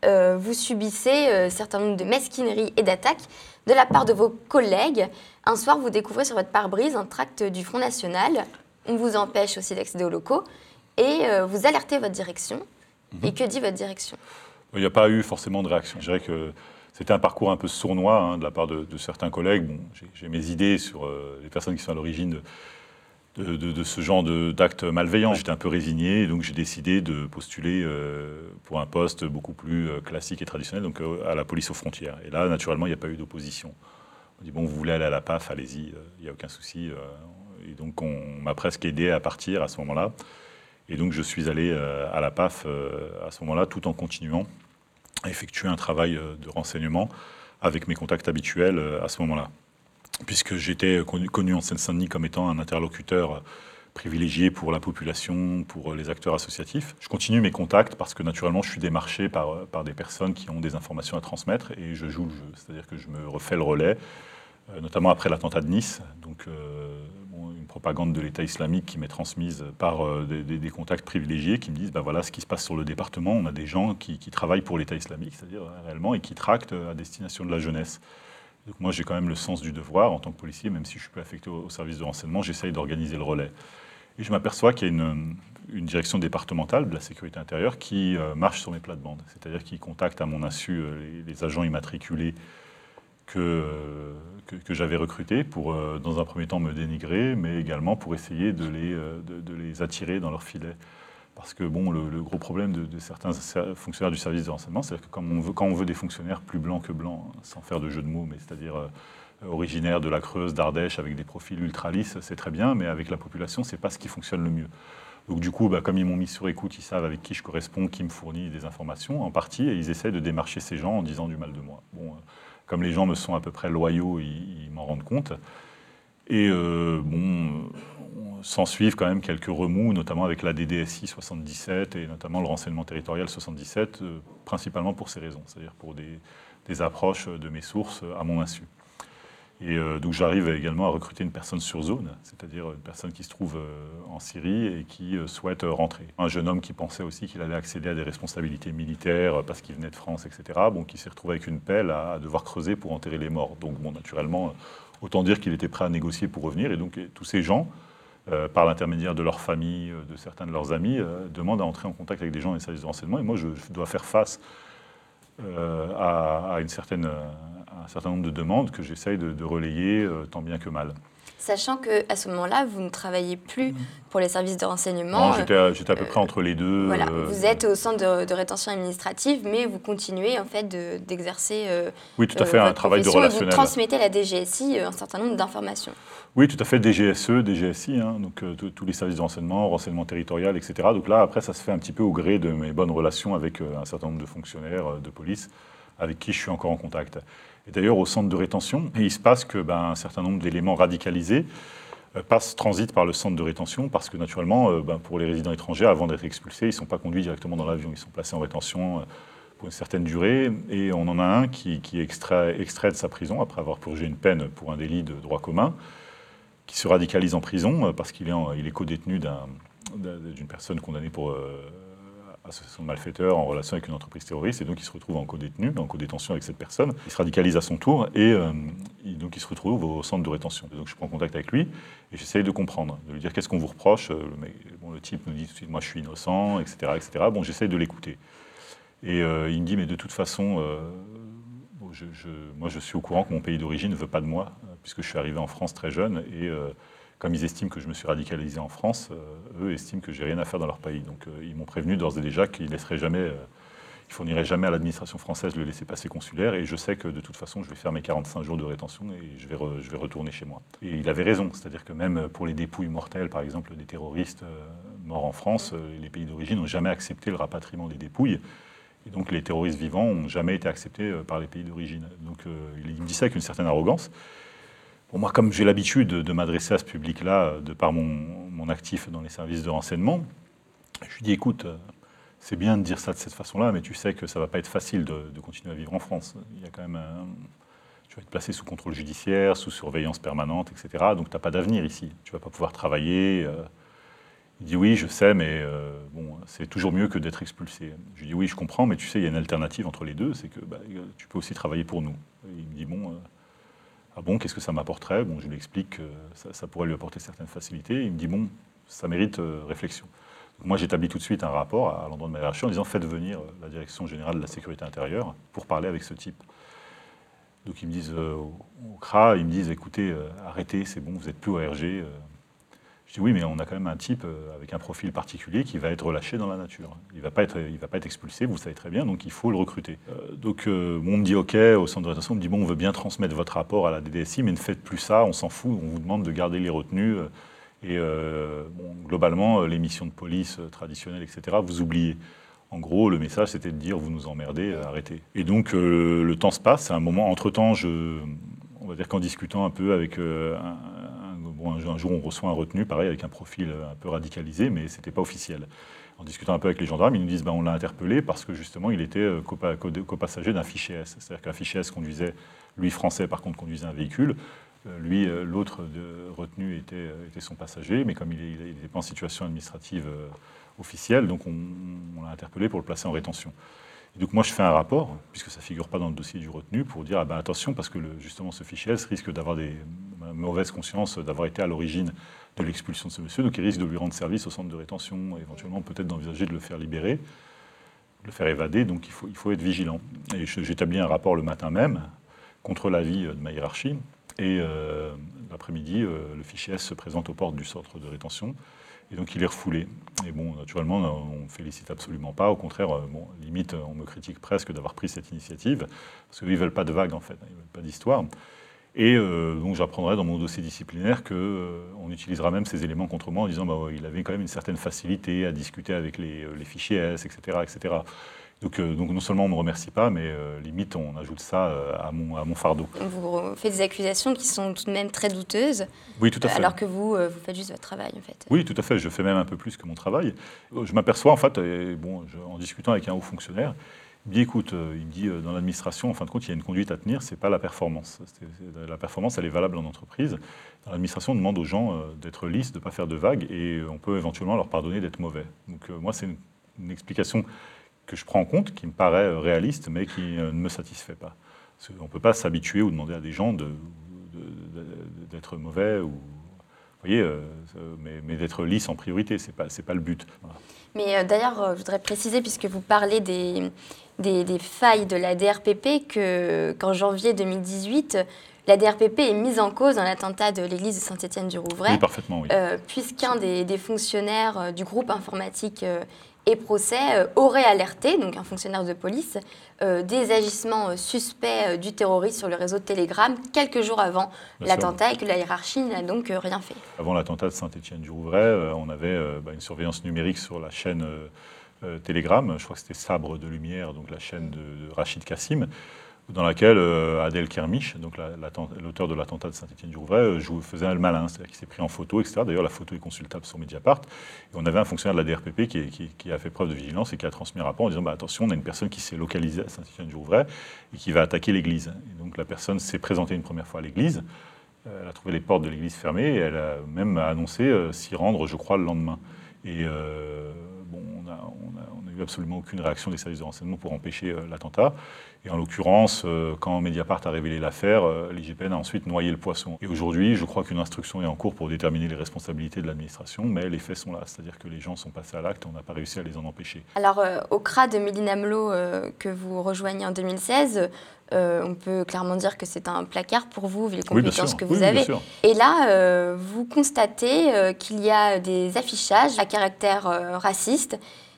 vous subissez un certain nombre de mesquineries et d'attaques de la part de vos collègues. Un soir, vous découvrez sur votre pare-brise un tract du Front National. On vous empêche aussi d'accéder aux locaux et vous alertez votre direction. Et que dit votre direction? Il n'y a pas eu forcément de réaction. Je dirais que c'était un parcours un peu sournois hein, de la part de, certains collègues. J'ai mes idées sur euh, les personnes qui sont à l'origine de, ce genre d'actes malveillants. J'étais un peu résigné, donc j'ai décidé de postuler euh, pour un poste beaucoup plus euh, classique et traditionnel, donc à la police aux frontières. Et là, naturellement, il n'y a pas eu d'opposition. On dit, bon, vous voulez aller à la PAF, allez-y, il n'y a aucun souci. et donc, on m'a presque aidé à partir à ce moment-là. Et donc je suis allé à la PAF à ce moment-là, tout en continuant effectuer un travail euh, de renseignement avec mes contacts habituels à ce moment-là. Puisque j'étais connu, en Seine-Saint-Denis comme étant un interlocuteur privilégié pour la population, pour les acteurs associatifs. Je continue mes contacts parce que naturellement je suis démarché par, par des personnes qui ont des informations à transmettre et je joue le jeu, c'est-à-dire que je me refais le relais, notamment après l'attentat de Nice. Donc une propagande de l'État islamique qui m'est transmise par euh, des, contacts privilégiés qui me disent, ben voilà ce qui se passe sur le département, on a des gens qui, travaillent pour l'État islamique, c'est-à-dire euh, réellement, et qui tractent euh, à destination de la jeunesse. Donc moi j'ai quand même le sens du devoir en tant que policier, même si je suis plus affecté au, service de renseignement, j'essaye d'organiser le relais. Et je m'aperçois qu'il y a une, direction départementale de la sécurité intérieure qui marche sur mes plates-bandes, c'est-à-dire qui contacte à mon insu les agents immatriculés que, j'avais recrutés pour, euh, dans un premier temps, me dénigrer, mais également pour essayer de les, euh, attirer dans leur filet. Parce que bon, le, gros problème de, certains fonctionnaires du service de renseignement, c'est que quand on, veut, quand on veut des fonctionnaires plus blancs que blancs, sans faire de jeu de mots, mais c'est-à-dire euh, originaires de la Creuse, d'Ardèche, avec des profils ultra lisses, c'est très bien, mais avec la population, c'est pas ce qui fonctionne le mieux. Donc du coup, bah, comme ils m'ont mis sur écoute, ils savent avec qui je corresponds, qui me fournit des informations en partie, et ils essaient de démarcher ces gens en disant du mal de moi. Bon, comme les gens me sont à peu près loyaux, ils, m'en rendent compte. Et euh, bon, s'en suivent quand même quelques remous, notamment avec la DDSI 77 et notamment le renseignement territorial 77, euh, principalement pour ces raisons, c'est-à-dire pour des, approches de mes sources à mon insu. Et euh, donc j'arrive également à recruter une personne sur zone, c'est-à-dire une personne qui se trouve euh, en Syrie et qui euh, souhaite rentrer. Un jeune homme qui pensait aussi qu'il allait accéder à des responsabilités militaires parce qu'il venait de France, etc. Bon, qui s'est retrouvé avec une pelle à, devoir creuser pour enterrer les morts. Donc bon, naturellement, autant dire qu'il était prêt à négocier pour revenir. Et donc tous ces gens, par l'intermédiaire de leur famille, de certains de leurs amis, demandent à entrer en contact avec des gens des services de renseignement. Et moi, je, dois faire face à, une certaine un certain nombre de demandes que j'essaye de, relayer euh, tant bien que mal. Sachant qu'à ce moment-là, vous ne travaillez plus mm. pour les services de renseignement. Non, j'étais à, peu près entre les deux. Voilà, euh, vous êtes au centre de, rétention administrative, mais vous continuez en fait d'exercer. Euh, oui, tout à fait, un travail de relationnel. vous transmettez à la DGSI un certain nombre d'informations. Oui, tout à fait, DGSE, DGSI, hein, donc tous les services de renseignement, renseignement territorial, etc. Donc là, après, ça se fait un petit peu au gré de mes bonnes relations avec un certain nombre de fonctionnaires de police avec qui je suis encore en contact. Et d'ailleurs, au centre de rétention, il se passe que ben, un certain nombre d'éléments radicalisés euh, passent, transitent par le centre de rétention, parce que naturellement, euh, ben, pour les résidents étrangers, avant d'être expulsés, ils ne sont pas conduits directement dans l'avion, ils sont placés en rétention euh, pour une certaine durée. Et on en a un qui, est extrait, extrait de sa prison après avoir purgé une peine pour un délit de droit commun, qui se radicalise en prison parce qu'il est, il est co-détenu d'une personne condamnée pour association de malfaiteurs en relation avec une entreprise terroriste, et donc il se retrouve en co-détenu, en co-détention avec cette personne. Il se radicalise à son tour, et euh, donc il se retrouve au centre de rétention. donc je prends contact avec lui, et j'essaye de comprendre, de lui dire qu'est-ce qu'on vous reproche. Euh, le, bon, le, type nous dit tout de suite, moi je suis innocent, etc. etc. Bon, j'essaye de l'écouter. Et euh, il me dit, mais de toute façon, je, moi je suis au courant que mon pays d'origine ne veut pas de moi, puisque je suis arrivé en France très jeune, et comme ils estiment que je me suis radicalisé en France, euh, eux estiment que j'ai rien à faire dans leur pays. Donc euh, ils m'ont prévenu d'ores et déjà qu'ils laisseraient jamais, euh, ils fourniraient jamais à l'administration française le laisser-passer consulaire. Et je sais que de toute façon, je vais faire mes 45 jours de rétention et je vais, je vais retourner chez moi. Et il avait raison, c'est-à-dire que même pour les dépouilles mortelles, par exemple, des terroristes morts en France, les pays d'origine n'ont jamais accepté le rapatriement des dépouilles. Et donc les terroristes vivants n'ont jamais été acceptés par les pays d'origine. Donc il me dit ça avec une certaine arrogance moi, comme j'ai l'habitude de, m'adresser à ce public-là, de par mon, actif dans les services de renseignement, je lui dis, écoute, euh, c'est bien de dire ça de cette façon-là, mais tu sais que ça va pas être facile de, continuer à vivre en France. Il y a quand même tu vas être placé sous contrôle judiciaire, sous surveillance permanente, etc. Donc tu n'as pas d'avenir ici. Tu vas pas pouvoir travailler. Euh. Il dit oui, je sais, mais euh, bon, c'est toujours mieux que d'être expulsé. Je lui dis oui, je comprends, mais tu sais, il y a une alternative entre les deux, c'est que bah, tu peux aussi travailler pour nous. il me dit bon, euh, ah bon, qu'est-ce que ça m'apporterait? Bon, je lui explique que ça, pourrait lui apporter certaines facilités. Il me dit bon, ça mérite réflexion. moi, j'établis tout de suite un rapport à, l'endroit de ma hiérarchie en disant faites venir la direction générale de la sécurité intérieure pour parler avec ce type. Donc ils me disent euh, au CRA, ils me disent écoutez, euh, arrêtez, c'est bon, vous n'êtes plus au RG. Euh. Oui, mais on a quand même un type avec un profil particulier qui va être relâché dans la nature. Il ne va, pas être, va pas être expulsé, vous le savez très bien, donc il faut le recruter. donc on me dit ok, au centre de rétention, on me dit bon, on veut bien transmettre votre rapport à la DDSI, mais ne faites plus ça, on s'en fout, on vous demande de garder les retenues. et globalement, les missions de police traditionnelles, etc., vous oubliez. En gros, le message, c'était de dire vous nous emmerdez, euh, arrêtez. Et donc, euh, le temps se passe. À un moment, entre-temps, je, on va dire qu'en discutant un peu avec euh, un, jour, on reçoit un retenu, pareil, avec un profil un peu radicalisé, mais ce n'était pas officiel. En discutant un peu avec les gendarmes, ils nous disent ben, on l'a interpellé parce que justement, il était copassager d'un fichier S. C'est-à-dire qu'un fichier S conduisait, lui français, par contre, conduisait un véhicule. Lui, l'autre retenu était, son passager, mais comme il n'était pas en situation administrative officiel, donc on, l'a interpellé pour le placer en rétention. Donc moi je fais un rapport, puisque ça ne figure pas dans le dossier du retenu, pour dire ah ben, attention parce que justement ce fichier S risque d'avoir des mauvaises consciences d'avoir été à l'origine de l'expulsion de ce monsieur, donc il risque de lui rendre service au centre de rétention, éventuellement peut-être d'envisager de le faire libérer, de le faire évader, donc il faut, il être vigilant. Et j'établis un rapport le matin même, contre l'avis de ma hiérarchie, et euh, l'après-midi, euh, le fichier S se présente aux portes du centre de rétention. Et donc il est refoulé. Et bon, naturellement, on ne félicite absolument pas. Au contraire, euh, limite, on me critique presque d'avoir pris cette initiative, parce qu'ils ne veulent pas de vagues, en fait, ils ne veulent pas d'histoire. Et euh, donc j'apprendrai dans mon dossier disciplinaire qu'on euh, utilisera même ces éléments contre moi en disant bah, il avait quand même une certaine facilité à discuter avec les, les fichiers S, etc. etc. Donc, euh, donc, non seulement on ne me remercie pas, mais euh, limite on ajoute ça euh, à, mon, à mon fardeau. Vous faites des accusations qui sont tout de même très douteuses. Oui, tout à fait. Alors que vous, vous faites juste votre travail en fait. Oui, tout à fait. Je fais même un peu plus que mon travail. Je m'aperçois en fait, bon, en discutant avec un haut fonctionnaire, il me dit écoute, il me dit dans l'administration, en fin de compte, il y a une conduite à tenir, c'est pas la performance. la performance, elle est valable en entreprise. Dans l'administration, on demande aux gens d'être lisses, de ne pas faire de vagues, et on peut éventuellement leur pardonner d'être mauvais. Donc moi, c'est une explication que je prends en compte, qui me paraît euh, réaliste, mais qui euh, ne me satisfait pas. on ne peut pas s'habituer ou demander à des gens d'être mauvais ou voyez, euh, mais, d'être lisse en priorité, ce n'est pas, pas le but. Mais d'ailleurs, je voudrais préciser, puisque vous parlez des, des, failles de la DRPP, qu'en janvier 2018, la DRPP est mise en cause dans l'attentat de l'église de Saint-Étienne-du-Rouvray. Oui, parfaitement, oui. Puisqu'un des, des, fonctionnaires du groupe informatique et procès euh, aurait alerté, donc un fonctionnaire de police, euh, des agissements euh, suspects du terroriste sur le réseau Telegram quelques jours avant l'attentat et que la hiérarchie n'a donc rien fait. Avant l'attentat de Saint-Étienne-du-Rouvray, on avait bah, une surveillance numérique sur la chaîne Telegram, je crois que c'était Sabre de Lumière, donc la chaîne de, de Rachid Kassim dans laquelle euh, Adèle Kermiche, donc l'auteur de l'attentat de Saint-Étienne-du-Rouvray, euh, faisait le malin, c'est-à-dire qu'il s'est pris en photo, etc. D'ailleurs, la photo est consultable sur Mediapart. Et on avait un fonctionnaire de la DRPP qui, a fait preuve de vigilance et qui a transmis un rapport en disant bah, attention, on a une personne qui s'est localisée à Saint-Étienne-du-Rouvray et qui va attaquer l'église. Donc la personne s'est présentée une première fois à l'église. Euh, elle a trouvé les portes de l'église fermées et elle a même annoncé s'y rendre, je crois, le lendemain. Et bon, on n'a eu absolument aucune réaction des services de renseignement pour empêcher l'attentat. Et en l'occurrence, euh, quand Mediapart a révélé l'affaire, euh, l'IGPN a ensuite noyé le poisson. Et aujourd'hui, je crois qu'une instruction est en cours pour déterminer les responsabilités de l'administration, mais les faits sont là. C'est-à-dire que les gens sont passés à l'acte, on n'a pas réussi à les en empêcher. Alors, euh, au CRA de Méline Amelot, que vous rejoignez en 2016, on peut clairement dire que c'est un placard pour vous, vu les compétences que vous avez. Et là, vous constatez qu'il y a des affichages à caractère raciste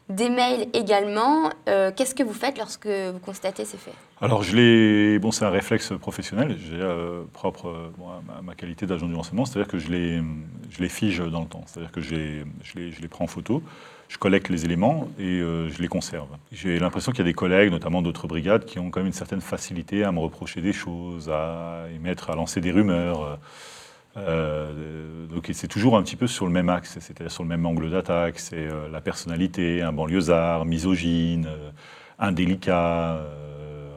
des mails également. Euh, qu'est-ce que vous faites lorsque vous constatez ces faits? Alors, je l'ai. Bon, c'est un réflexe professionnel, euh, propre euh, à ma, qualité d'agent du renseignement, c'est-à-dire que je les, je les fige dans le temps, c'est-à-dire que je les, je, les, je les, prends en photo, je collecte les éléments et je les conserve. J'ai l'impression qu'il y a des collègues, notamment d'autres brigades, qui ont quand même une certaine facilité à me reprocher des choses, à émettre, à lancer des rumeurs donc c'est toujours un petit peu sur le même axe, c'est-à-dire sur le même angle d'attaque, c'est la personnalité, un banlieusard, misogyne, indélicat,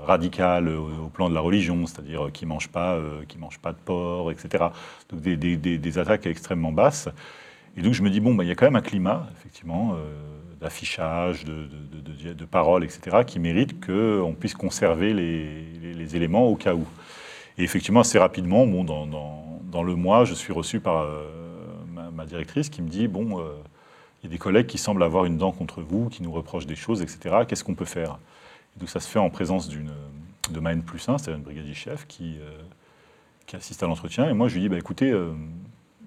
radical au, plan de la religion, c'est-à-dire qui mange, pas, qui mange pas de porc, etc. Donc des, attaques extrêmement basses. Et donc je me dis, bon, bah, il y a quand même un climat, effectivement, d'affichage, de, de, etc., qui méritent qu'on puisse conserver les, éléments au cas où. Et effectivement, assez rapidement, bon, dans, le mois, je suis reçu par euh, ma, directrice qui me dit, bon, euh, il y a des collègues qui semblent avoir une dent contre vous, qui nous reprochent des choses, etc. Qu'est-ce qu'on peut faire? Donc ça se fait en présence d'une de ma plus 1, c'est-à-dire une brigadier chef qui, euh, qui assiste à l'entretien. Et moi, je lui dis, bah, écoutez,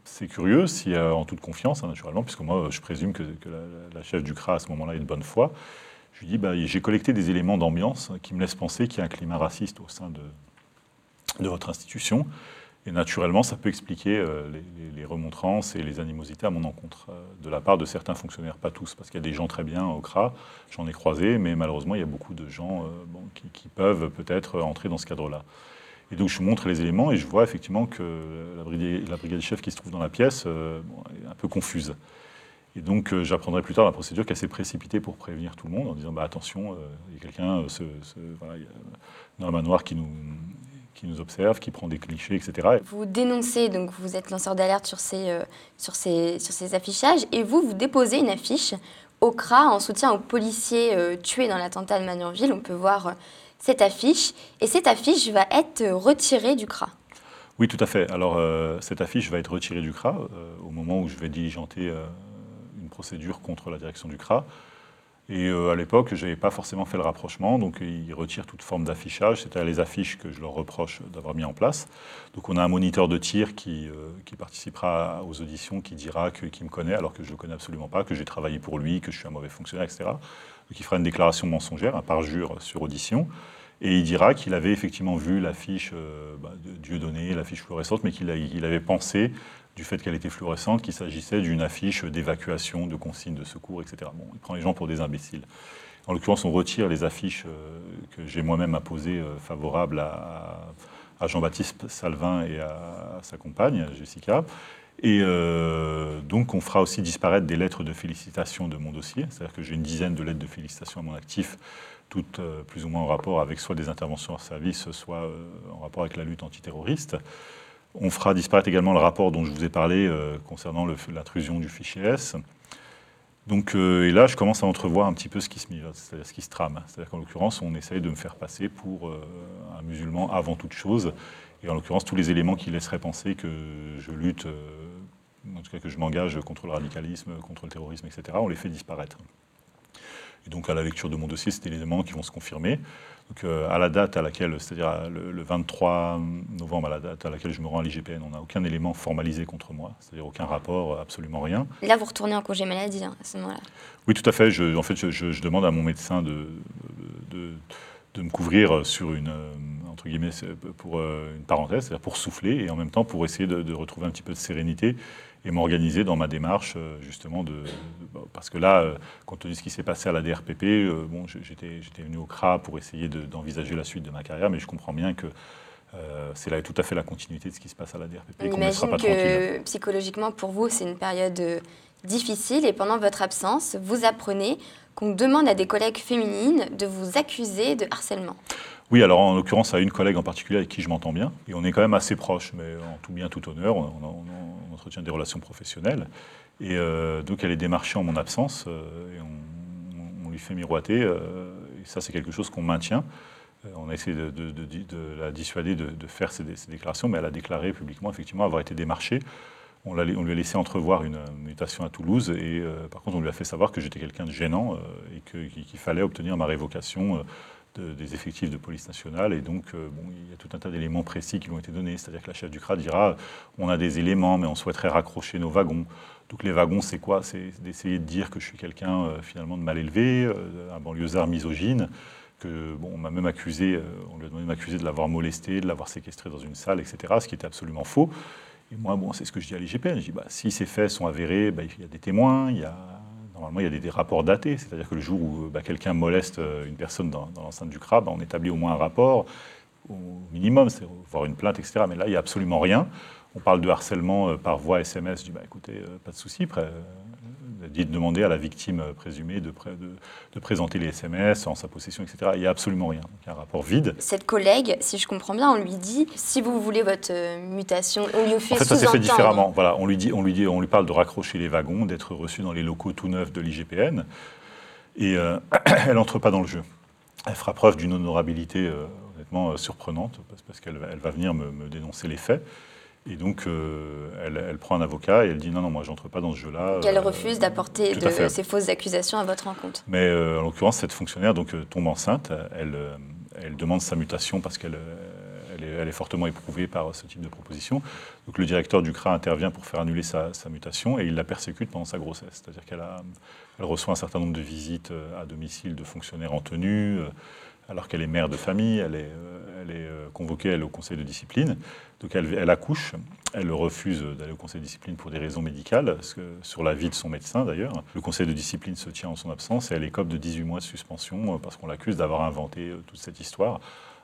c'est curieux, si en toute confiance, hein, naturellement, puisque moi, je présume que, la, chef du CRA, à ce moment-là, est de bonne foi. Je lui dis, bah, j'ai collecté des éléments d'ambiance qui me laissent penser qu'il y a un climat raciste au sein de, de votre institution. Et naturellement, ça peut expliquer euh, les, remontrances et les animosités à mon encontre, euh, de la part de certains fonctionnaires, pas tous, parce qu'il y a des gens très bien au CRA, j'en ai croisé, mais malheureusement, il y a beaucoup de gens euh, qui, peuvent peut-être entrer dans ce cadre-là. Et donc je montre les éléments et je vois effectivement que la brigade, la brigade chef qui se trouve dans la pièce euh, est un peu confuse. Et donc euh, j'apprendrai plus tard la procédure qu'elle s'est précipitée pour prévenir tout le monde en disant bah, attention, euh, il y a quelqu'un dans le manoir qui nous, qui nous observe, qui prend des clichés, etc. Vous dénoncez, donc vous êtes lanceur d'alerte sur ces, sur, ces, sur ces affichages, et vous, vous déposez une affiche au CRA en soutien aux policiers tués dans l'attentat de Magnanville. On peut voir cette affiche, et cette affiche va être retirée du CRA. Oui, tout à fait. Alors, euh, cette affiche va être retirée du CRA euh, au moment où je vais diligenter euh, une procédure contre la direction du CRA. Et à l'époque, je n'avais pas forcément fait le rapprochement, donc ils retirent toute forme d'affichage. C'était les affiches que je leur reproche d'avoir mis en place. Donc on a un moniteur de tir qui, qui participera aux auditions, qui dira qu'il me connaît, alors que je ne le connais absolument pas, que j'ai travaillé pour lui, que je suis un mauvais fonctionnaire, etc. Donc il fera une déclaration mensongère, un parjure sur audition. Et il dira qu'il avait effectivement vu l'affiche euh, bah, de Dieudonné, l'affiche fluorescente, mais qu'il avait pensé, du fait qu'elle était fluorescente, qu'il s'agissait d'une affiche d'évacuation, de consignes de secours, etc. Bon, il prend les gens pour des imbéciles. En l'occurrence, on retire les affiches euh, que j'ai moi-même apposées euh, favorables à, Jean-Baptiste Salvin et à, sa compagne, Jessica. Et donc, on fera aussi disparaître des lettres de félicitations de mon dossier. C'est-à-dire que j'ai une dizaine de lettres de félicitations à mon actif toutes euh, plus ou moins en rapport avec soit des interventions en service, soit euh, en rapport avec la lutte antiterroriste. On fera disparaître également le rapport dont je vous ai parlé euh, concernant l'intrusion du fichier S. Donc, et là, je commence à entrevoir un petit peu ce qui se se trame. C'est-à-dire qu'en l'occurrence, on essaye de me faire passer pour un musulman avant toute chose. Et en l'occurrence, tous les éléments qui laisseraient penser que je lutte, en tout cas que je m'engage contre le radicalisme, contre le terrorisme, etc., on les fait disparaître. Et donc, à la lecture de mon dossier, c'était les éléments qui vont se confirmer. Donc, euh, à la date à laquelle, c'est-à-dire le, 23 novembre, à la date à laquelle je me rends à l'IGPN, on n'a aucun élément formalisé contre moi, c'est-à-dire aucun rapport, absolument rien. Là, vous retournez en congé maladie hein, à ce moment-là? Oui, tout à fait. Je, en fait, je, demande à mon médecin de, de, de, me couvrir sur une, euh, entre guillemets, pour euh, une parenthèse, c'est-à-dire pour souffler et en même temps pour essayer de, retrouver un petit peu de sérénité et m'organiser dans ma démarche, euh, justement, de, parce que là, euh, compte tenu de ce qui s'est passé à la DRPP, euh, bon, j'étais venu au CRA pour essayer d'envisager la suite de ma carrière, mais je comprends bien que c'est là tout à fait la continuité de ce qui se passe à la DRPP. On imagine que psychologiquement, pour vous, c'est une période difficile et pendant votre absence, vous apprenez qu'on demande à des collègues féminines de vous accuser de harcèlement. Oui, alors en l'occurrence à une collègue en particulier avec qui je m'entends bien, et on est quand même assez proches, mais en tout bien, tout honneur, on, entretient des relations professionnelles. Et euh, donc elle est démarchée en mon absence, euh, et on, lui fait miroiter, euh, et ça c'est quelque chose qu'on maintient. On a essayé de, la dissuader de, faire ces, déclarations, mais elle a déclaré publiquement effectivement avoir été démarchée. On, lui a laissé entrevoir une mutation à Toulouse, et par contre on lui a fait savoir que j'étais quelqu'un de gênant et qu'il fallait obtenir ma révocation des effectifs de police nationale. Et donc, euh, bon, il y a tout un tas d'éléments précis qui ont été donnés. C'est-à-dire que la chef du CRA dira on a des éléments, mais on souhaiterait raccrocher nos wagons. Donc, les wagons, c'est quoi? C'est d'essayer de dire que je suis quelqu'un euh, finalement de mal élevé, euh, un banlieusard misogyne. Que, bon, on m'a même accusé, on lui a demandé de m'accuser de l'avoir molesté, de l'avoir séquestré dans une salle, etc. Ce qui était absolument faux. Et moi, bon, c'est ce que je dis à l'IGPN. Je dis bah, si ces faits sont avérés, bah, il y a des témoins, il y a Normalement, il y a des, rapports datés, c'est-à-dire que le jour où bah, quelqu'un moleste euh, une personne dans, l'enceinte du CRA, bah, on établit au moins un rapport, au minimum, c'est voir une plainte, etc. Mais là, il n'y a absolument rien. on parle de harcèlement par voie SMS. Je dis, bah, écoutez, pas de souci, dit de demander à la victime présumée de, de, présenter les SMS en sa possession, etc. Il n'y a absolument rien. il y a un rapport vide. Cette collègue, si je comprends bien, on lui dit si vous voulez votre euh, mutation, on lui fait En fait, ça s'est fait différemment. Voilà, on lui dit, on lui dit, on lui parle de raccrocher les wagons, d'être reçu dans les locaux tout neufs de l'IGPN, et euh, elle n'entre pas dans le jeu. Elle fera preuve d'une honorabilité euh, honnêtement surprenante parce qu'elle elle va venir me, me dénoncer les faits. Et donc, euh, elle, prend un avocat et elle dit non, non, moi, j'entre pas dans ce jeu-là. Qu'elle euh, refuse d'apporter ces fausses accusations à votre rencontre. Mais euh, en l'occurrence, cette fonctionnaire donc, tombe enceinte. Elle, elle demande sa mutation parce qu'elle elle est, fortement éprouvée par ce type de proposition. Donc, le directeur du CRA intervient pour faire annuler sa, mutation et il la persécute pendant sa grossesse. C'est-à-dire qu'elle elle reçoit un certain nombre de visites à domicile de fonctionnaires en tenue alors qu'elle est mère de famille, elle est, elle est convoquée au conseil de discipline. Donc elle, accouche, elle refuse d'aller au conseil de discipline pour des raisons médicales, sur l'avis de son médecin d'ailleurs. Le conseil de discipline se tient en son absence et elle écope de 18 mois de suspension euh, parce qu'on l'accuse d'avoir inventé euh, toute cette histoire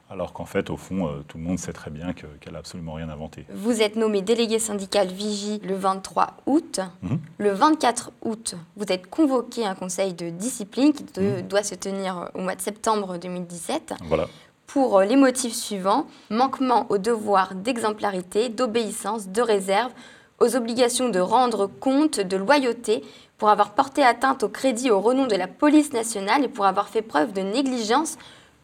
alors qu'en fait, au fond, euh, tout le monde sait très bien qu'elle n'a absolument rien inventé. Vous êtes nommé délégué syndical Vigie le 23 août. Mhm. Le 24 août, vous êtes convoqué à un conseil de discipline qui mhm. doit se tenir au mois de septembre 2017. Voilà pour euh, les motifs suivants manquement au devoir d'exemplarité, d'obéissance, de réserve, aux obligations de rendre compte, de loyauté, pour avoir porté atteinte au crédit au renom de la police nationale et pour avoir fait preuve de négligence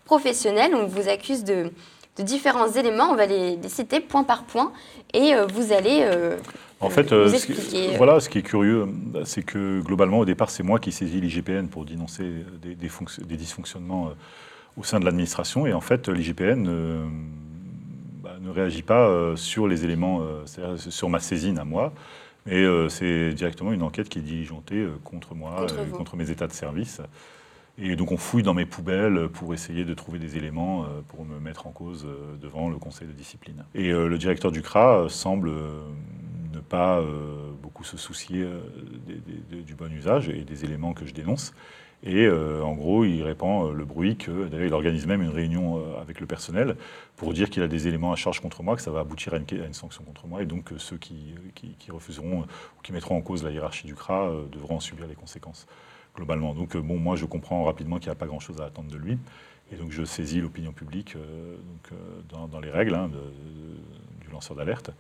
professionnelle. On vous accuse de, différents éléments, on va les, citer point par point et euh, vous allez euh, en fait, ce voilà, ce qui est curieux, c'est que globalement, au départ, c'est moi qui saisis l'IGPN pour dénoncer des, des dysfonctionnements au sein de l'administration. Et en fait, l'IGPN euh, bah, ne réagit pas euh, sur les éléments, euh, sur ma saisine à moi. Mais c'est directement une enquête qui est diligentée contre moi, contre, mes états de service. Et donc on fouille dans mes poubelles pour essayer de trouver des éléments pour me mettre en cause devant le conseil de discipline. Et le directeur du CRA semble ne pas beaucoup se soucier du bon usage et des éléments que je dénonce. Et euh, en gros, il répand euh, le bruit que, d'ailleurs, il organise même une réunion euh, avec le personnel pour dire qu'il a des éléments à charge contre moi, que ça va aboutir à une, sanction contre moi, et donc ceux qui, refuseront ou qui mettront en cause la hiérarchie du CRA devront en subir les conséquences, globalement. Donc, bon, moi, je comprends rapidement qu'il n'y a pas grand-chose à attendre de lui, et donc je saisis l'opinion publique dans, les règles hein, du lanceur d'alerte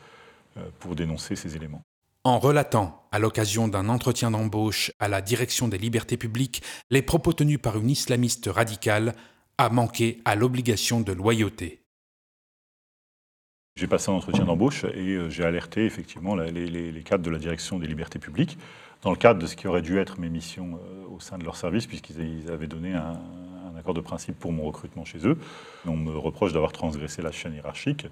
pour dénoncer ces éléments. En relatant, à l'occasion d'un entretien d'embauche à la direction des libertés publiques, les propos tenus par une islamiste radicale, a manqué à l'obligation de loyauté. J'ai passé un entretien d'embauche et euh, j'ai alerté effectivement les, cadres de la direction des libertés publiques dans le cadre de ce qui aurait dû être mes missions euh, au sein de leur service, puisqu'ils avaient donné un, accord de principe pour mon recrutement chez eux. On me reproche d'avoir transgressé la chaîne hiérarchique.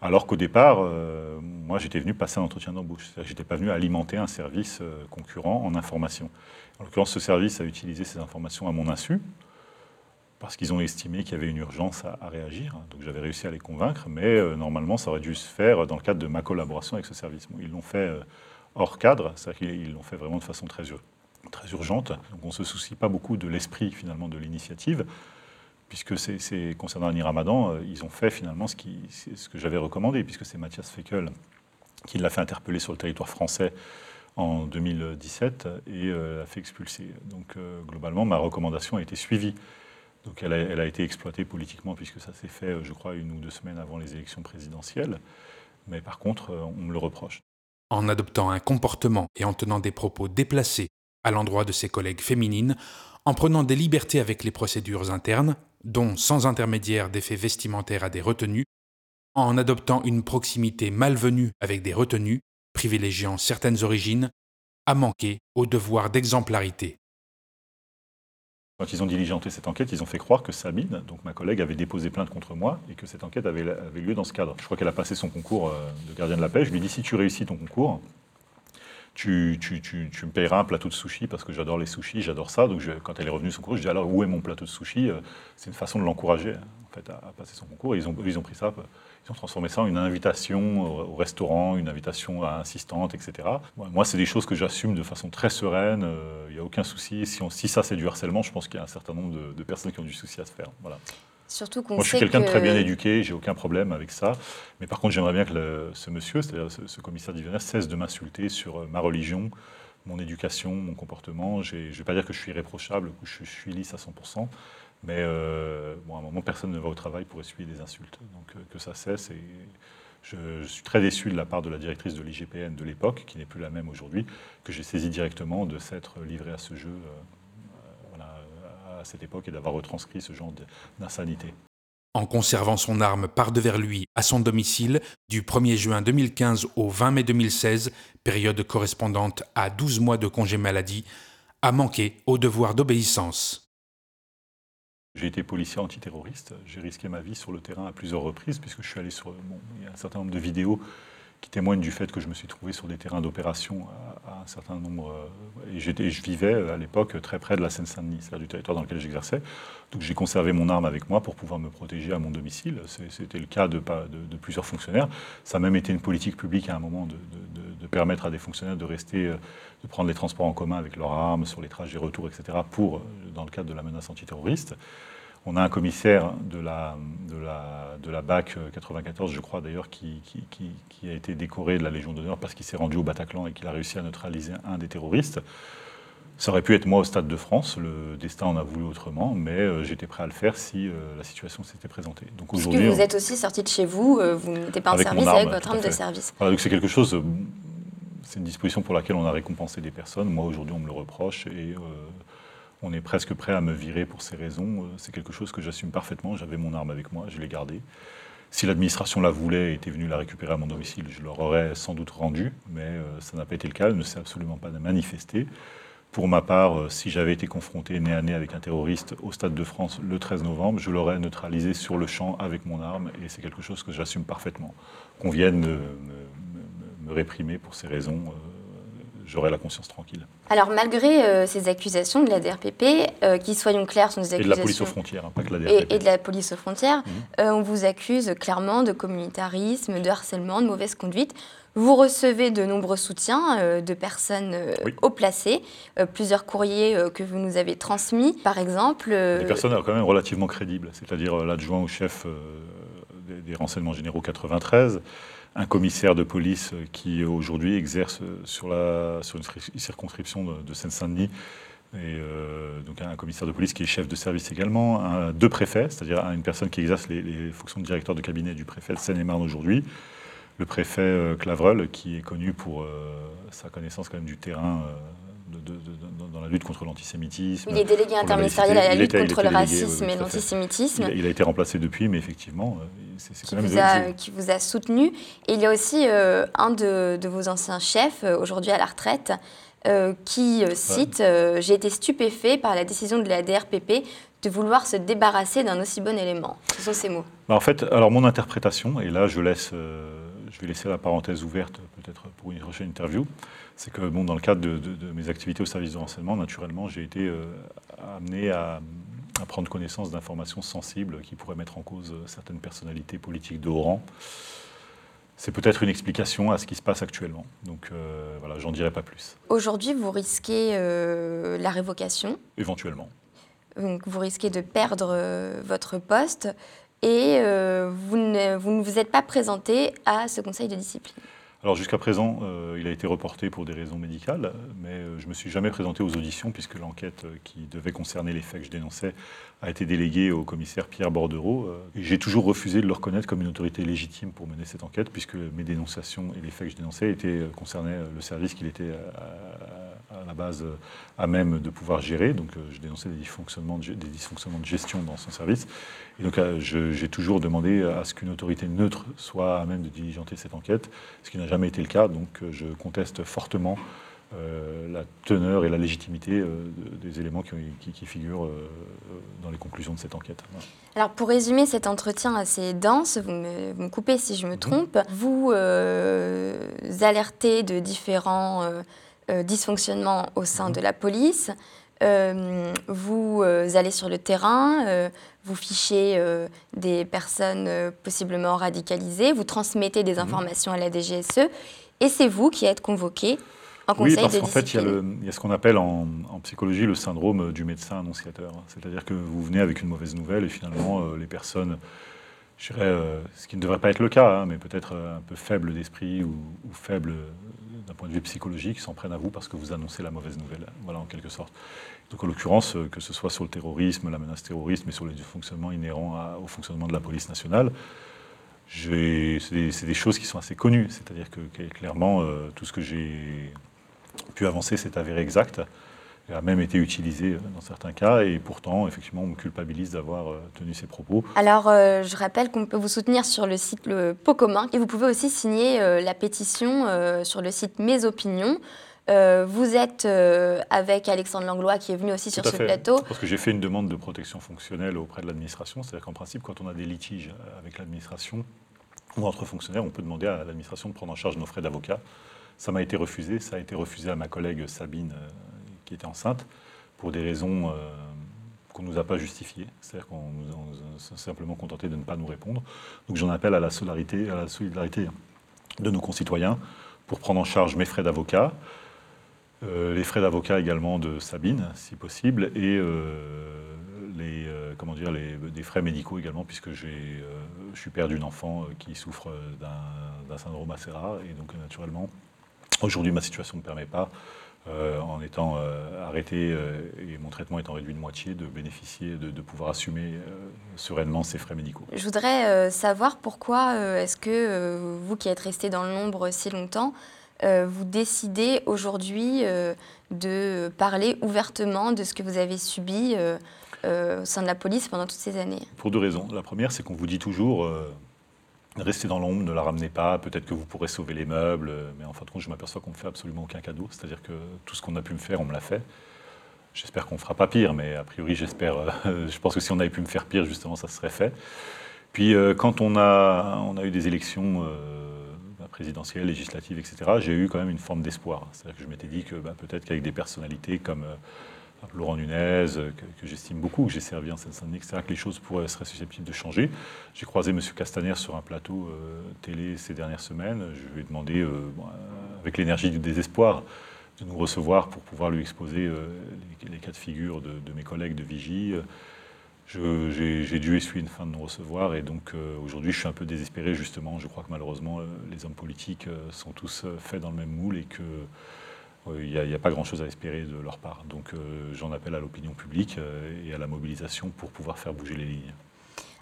Alors qu'au départ, euh, moi, j'étais venu passer un entretien d'embauche. Je n'étais pas venu alimenter un service euh, concurrent en information. En l'occurrence, ce service a utilisé ces informations à mon insu, parce qu'ils ont estimé qu'il y avait une urgence à, réagir. Donc j'avais réussi à les convaincre, mais normalement, ça aurait dû se faire dans le cadre de ma collaboration avec ce service. ils l'ont fait hors cadre, c'est-à-dire qu'ils l'ont fait vraiment de façon très, urgente. Donc on ne se soucie pas beaucoup de l'esprit, finalement, de l'initiative puisque c'est concernant Annie Ramadan, euh, ils ont fait finalement ce, que j'avais recommandé, puisque c'est Mathias Feckel qui l'a fait interpeller sur le territoire français en 2017 et euh, l'a fait expulser. Donc euh, globalement, ma recommandation a été suivie. Donc elle a été exploitée politiquement, puisque ça s'est fait, je crois, une ou deux semaines avant les élections présidentielles. Mais par contre, on me le reproche. En adoptant un comportement et en tenant des propos déplacés à l'endroit de ses collègues féminines, en prenant des libertés avec les procédures internes, dont sans intermédiaire d'effet vestimentaire à des retenues, en adoptant une proximité malvenue avec des retenues, privilégiant certaines origines, a manqué au devoir d'exemplarité. Quand ils ont diligenté cette enquête, ils ont fait croire que Sabine, donc ma collègue, avait déposé plainte contre moi et que cette enquête avait, lieu dans ce cadre. Je crois qu'elle a passé son concours euh, de gardien de la paix. Je lui ai dit si tu réussis ton concours, tu, me payeras un plateau de sushi parce que j'adore les sushis, j'adore ça. Donc quand elle est revenue son concours, je dis alors où est mon plateau de sushi euh, C'est une façon de l'encourager en fait, à, passer son concours. ont, ils ont pris ça, ils ont transformé ça en une invitation au, restaurant, une invitation à assistante, etc. Moi, c'est des choses que j'assume de façon très sereine, il euh, n'y a aucun souci. Si, si ça c'est du harcèlement, je pense qu'il y a un certain nombre de, personnes qui ont du souci à se faire. Voilà. Surtout qu'on Moi, je suis quelqu'un de très bien éduqué, j'ai aucun problème avec ça. Mais par contre, j'aimerais bien que ce monsieur, c'est-à-dire ce, commissaire d'Ivernès, cesse de m'insulter sur ma religion, mon éducation, mon comportement. Je ne vais pas dire que je suis irréprochable, que je, suis lisse à 100%, mais euh, bon, à un moment, personne ne va au travail pour essuyer des insultes. Donc euh, que ça cesse. Et je, suis très déçu de la part de la directrice de l'IGPN de l'époque, qui n'est plus la même aujourd'hui, que j'ai saisi directement de s'être livré à ce jeu euh, à cette époque et d'avoir retranscrit ce genre d'insanité en conservant son arme par devers lui à son domicile du 1er juin 2015 au 20 mai 2016, période correspondante à 12 mois de congé maladie, a manqué au devoir d'obéissance. J'ai été policier antiterroriste, j'ai risqué ma vie sur le terrain à plusieurs reprises puisque je suis allé sur il y a un certain nombre de vidéos qui témoigne du fait que je me suis trouvé sur des terrains d'opération à, un certain nombre. Euh, et, je vivais euh, à l'époque très près de la Seine-Saint-Denis, c'est-à-dire du territoire dans lequel j'exerçais. Donc j'ai conservé mon arme avec moi pour pouvoir me protéger à mon domicile. C'était le cas de, plusieurs fonctionnaires. Ça a même été une politique publique à un moment de, permettre à des fonctionnaires de rester, euh, de prendre les transports en commun avec leurs armes sur les trajets retour, etc., pour, dans le cadre de la menace antiterroriste. On a un commissaire de la, de la, de la BAC 94, je crois d'ailleurs, qui, qui, a été décoré de la Légion d'honneur parce qu'il s'est rendu au Bataclan et qu'il a réussi à neutraliser un des terroristes. Ça aurait pu être moi au Stade de France, le destin en a voulu autrement, mais euh, j'étais prêt à le faire si euh, la situation s'était présentée. Donc aujourd'hui, vous êtes aussi sorti de chez vous, euh, vous n'étiez pas en service avec votre arme de service. Voilà, donc c'est quelque chose, c'est une disposition pour laquelle on a récompensé des personnes. Moi aujourd'hui, on me le reproche et on est presque prêt à me virer pour ces raisons. Euh, c'est quelque chose que j'assume parfaitement. J'avais mon arme avec moi, je l'ai gardée. Si l'administration la voulait et était venue la récupérer à mon domicile, je l'aurais sans doute rendue, mais euh, ça n'a pas été le cas. Elle ne s'est absolument pas manifestée. Pour ma part, euh, si j'avais été confronté nez à nez avec un terroriste au Stade de France le 13 novembre, je l'aurais neutralisé sur le champ avec mon arme, et c'est quelque chose que j'assume parfaitement. Qu'on vienne me, me, réprimer pour ces raisons, j'aurai la conscience tranquille. Alors, malgré euh, ces accusations de la DRPP, euh, qui, soyons clairs, sont des accusations... Et de la police aux frontières, hein, pas que la DRPP. Et, de la police aux frontières, euh, on vous accuse clairement de communautarisme, de harcèlement, de mauvaise conduite. Vous recevez de nombreux soutiens de personnes haut placées, plusieurs courriers que vous nous avez transmis, par exemple. Des personnes quand même relativement crédibles, c'est-à-dire l'adjoint au chef des, des renseignements généraux 93, un commissaire de police qui aujourd'hui exerce sur, la, sur une circonscription de, Seine-Saint-Denis. Et euh, donc un commissaire de police qui est chef de service également, deux préfets, c'est-à-dire une personne qui exerce les, fonctions de directeur de cabinet du préfet de Seine-et-Marne aujourd'hui, le préfet euh, Clavreul qui est connu pour euh, sa connaissance quand même du terrain dans la lutte contre l'antisémitisme. Il est délégué interministériel à la lutte contre le racisme et l'antisémitisme. Il, a été remplacé depuis, mais effectivement, euh, c'est quand même... Vous a, qui vous a soutenu. Et il y a aussi euh, un de, vos anciens chefs, euh, aujourd'hui à la retraite, qui cite J'ai été stupéfait par la décision de la DRPP de vouloir se débarrasser d'un aussi bon élément. Ce sont ces mots. Bah, en fait, alors mon interprétation, et là je laisse, je vais laisser la parenthèse ouverte peut-être pour une prochaine interview, c'est que bon, dans le cadre de, mes activités au service de renseignement, naturellement, j'ai été euh, amené à, prendre connaissance d'informations sensibles qui pourraient mettre en cause certaines personnalités politiques de haut rang. C'est peut-être une explication à ce qui se passe actuellement. Donc euh, voilà, j'en dirai pas plus. Aujourd'hui, vous risquez euh, la révocation Éventuellement. Donc vous risquez de perdre votre poste et vous ne, vous ne vous êtes pas présenté à ce conseil de discipline. Alors jusqu'à présent, euh, il a été reporté pour des raisons médicales, mais euh, je ne me suis jamais présenté aux auditions puisque l'enquête euh, qui devait concerner les faits que je dénonçais a été déléguée au commissaire Pierre Bordereau. J'ai toujours refusé de le reconnaître comme une autorité légitime pour mener cette enquête puisque mes dénonciations et les faits que je dénonçais étaient, concernaient le service qu'il était à, la base à même de pouvoir gérer. Donc je dénonçais des dysfonctionnements de, des dysfonctionnements de gestion dans son service. Et donc j'ai toujours demandé à ce qu'une autorité neutre soit à même de diligenter cette enquête, ce qui n'a jamais été le cas. Donc euh, je conteste fortement euh, la teneur et la légitimité euh, des éléments qui, figurent dans les conclusions de cette enquête. Alors pour résumer cet entretien assez dense, vous me, coupez si je me mhm. trompe, vous alertez de différents dysfonctionnements au sein mhm. de la police, vous allez sur le terrain, vous fichez euh, des personnes euh, possiblement radicalisées, vous transmettez des mhm. informations à la DGSE, et c'est vous qui êtes convoqué en conseil Oui, parce de qu'en fait, il y, a y ce qu'on appelle en, en psychologie le syndrome du médecin annonciateur. C'est-à-dire que vous venez avec une mauvaise nouvelle et finalement, euh, les personnes, je dirais, euh, ce qui ne devrait pas être le cas, hein, mais peut-être euh, un peu faibles d'esprit ou, ou faibles euh, point de vue psychologique, s'en prennent à vous parce que vous annoncez la mauvaise nouvelle. Voilà, en quelque sorte. Donc, en l'occurrence, euh, que ce soit sur le terrorisme, la menace terroriste, mais sur les fonctionnements inhérents au fonctionnement de la police nationale, c'est des, choses qui sont assez connues. C'est-à-dire que, clairement, euh, tout ce que j'ai pu avancer s'est avéré exact, a même été utilisé euh, dans certains cas, et pourtant, effectivement, on me culpabilise d'avoir euh, tenu ces propos. Alors, euh, je rappelle qu'on peut vous soutenir sur le site Le Pot commun et vous pouvez aussi signer euh, la pétition euh, sur le site Mes Opinions. Vous êtes avec Alexandre Langlois qui est venu aussi sur Tout ce fait. plateau. Parce que j'ai fait une demande de protection fonctionnelle auprès de l'administration, c'est-à-dire qu'en principe, quand on a des litiges avec l'administration ou entre fonctionnaires, on peut demander à l'administration de prendre en charge nos frais d'avocat. Ça m'a été refusé, ça a été refusé à ma collègue Sabine, qui était enceinte, pour des raisons euh, qu'on ne nous a pas justifiées. C'est-à-dire qu'on nous a simplement contenté de ne pas nous répondre. Donc j'en appelle à la solidarité, à la solidarité de nos concitoyens pour prendre en charge mes frais d'avocat, euh, les frais d'avocat également de Sabine, si possible, et euh, les, comment dire, les, des frais médicaux également, puisque je suis père d'une enfant qui souffre d'un, syndrome assez rare, et donc naturellement, aujourd'hui ma situation ne me permet pas, euh, en étant euh, arrêté euh, et mon traitement étant réduit de moitié, de bénéficier, de, de pouvoir assumer sereinement ces frais médicaux. Je voudrais savoir pourquoi est-ce que vous qui êtes resté dans l'ombre si longtemps, vous décidez aujourd'hui de parler ouvertement de ce que vous avez subi au sein de la police pendant toutes ces années? Pour deux raisons. La première, c'est qu'on vous dit toujours, restez dans l'ombre, ne la ramenez pas, peut-être que vous pourrez sauver les meubles, mais en fin de compte, je m'aperçois qu'on ne me fait absolument aucun cadeau. C'est-à-dire que tout ce qu'on a pu me faire, on me l'a fait. J'espère qu'on ne fera pas pire, mais a priori, j'espère, euh, je pense que si on avait pu me faire pire, justement, ça serait fait. Puis, euh, quand on a, on a eu des élections euh, présidentielles, législatives, etc., j'ai eu quand même une forme d'espoir. C'est-à-dire que je m'étais dit que bah, peut-être qu'avec des personnalités comme Laurent Nunez, euh, que, j'estime beaucoup, que j'ai servi en Seine-Saint-Denis, etc., que les choses pourraient, seraient susceptibles de changer. J'ai croisé M. Castaner sur un plateau euh, télé ces dernières semaines. Je lui ai demandé, euh, avec l'énergie du désespoir, de nous recevoir pour pouvoir lui exposer les, cas de figure de, de mes collègues de Vigie. J'ai dû essuyer une fin de non-recevoir et donc aujourd'hui je suis un peu désespéré justement. Je crois que malheureusement les hommes politiques sont tous faits dans le même moule et que il n'y a, il y a pas grand-chose à espérer de leur part. Donc euh, j'en appelle à l'opinion publique euh, et à la mobilisation pour pouvoir faire bouger les lignes.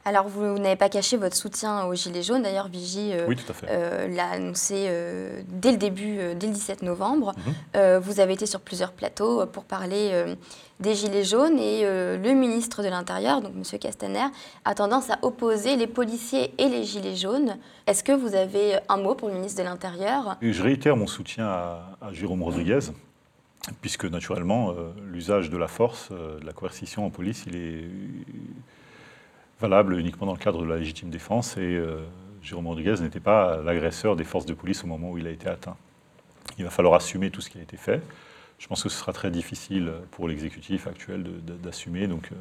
Alors, vous, n'avez pas caché votre soutien aux Gilets jaunes. D'ailleurs, Vigie euh, Oui, euh, l'a annoncé euh, dès le début, dès le 17 novembre. Mhm. Vous avez été sur plusieurs plateaux pour parler des Gilets jaunes et le ministre de l'Intérieur, donc M. Castaner, a tendance à opposer les policiers et les Gilets jaunes. Est-ce que vous avez un mot pour le ministre de l'Intérieur? Je réitère mon soutien à, à Jérôme Rodriguez, puisque naturellement, euh, l'usage de la force, euh, de la coercition en police, il est valable uniquement dans le cadre de la légitime défense. Et euh, Jérôme Rodriguez n'était pas l'agresseur des forces de police au moment où il a été atteint. Il va falloir assumer tout ce qui a été fait. Je pense que ce sera très difficile pour l'exécutif actuel d'assumer donc, euh,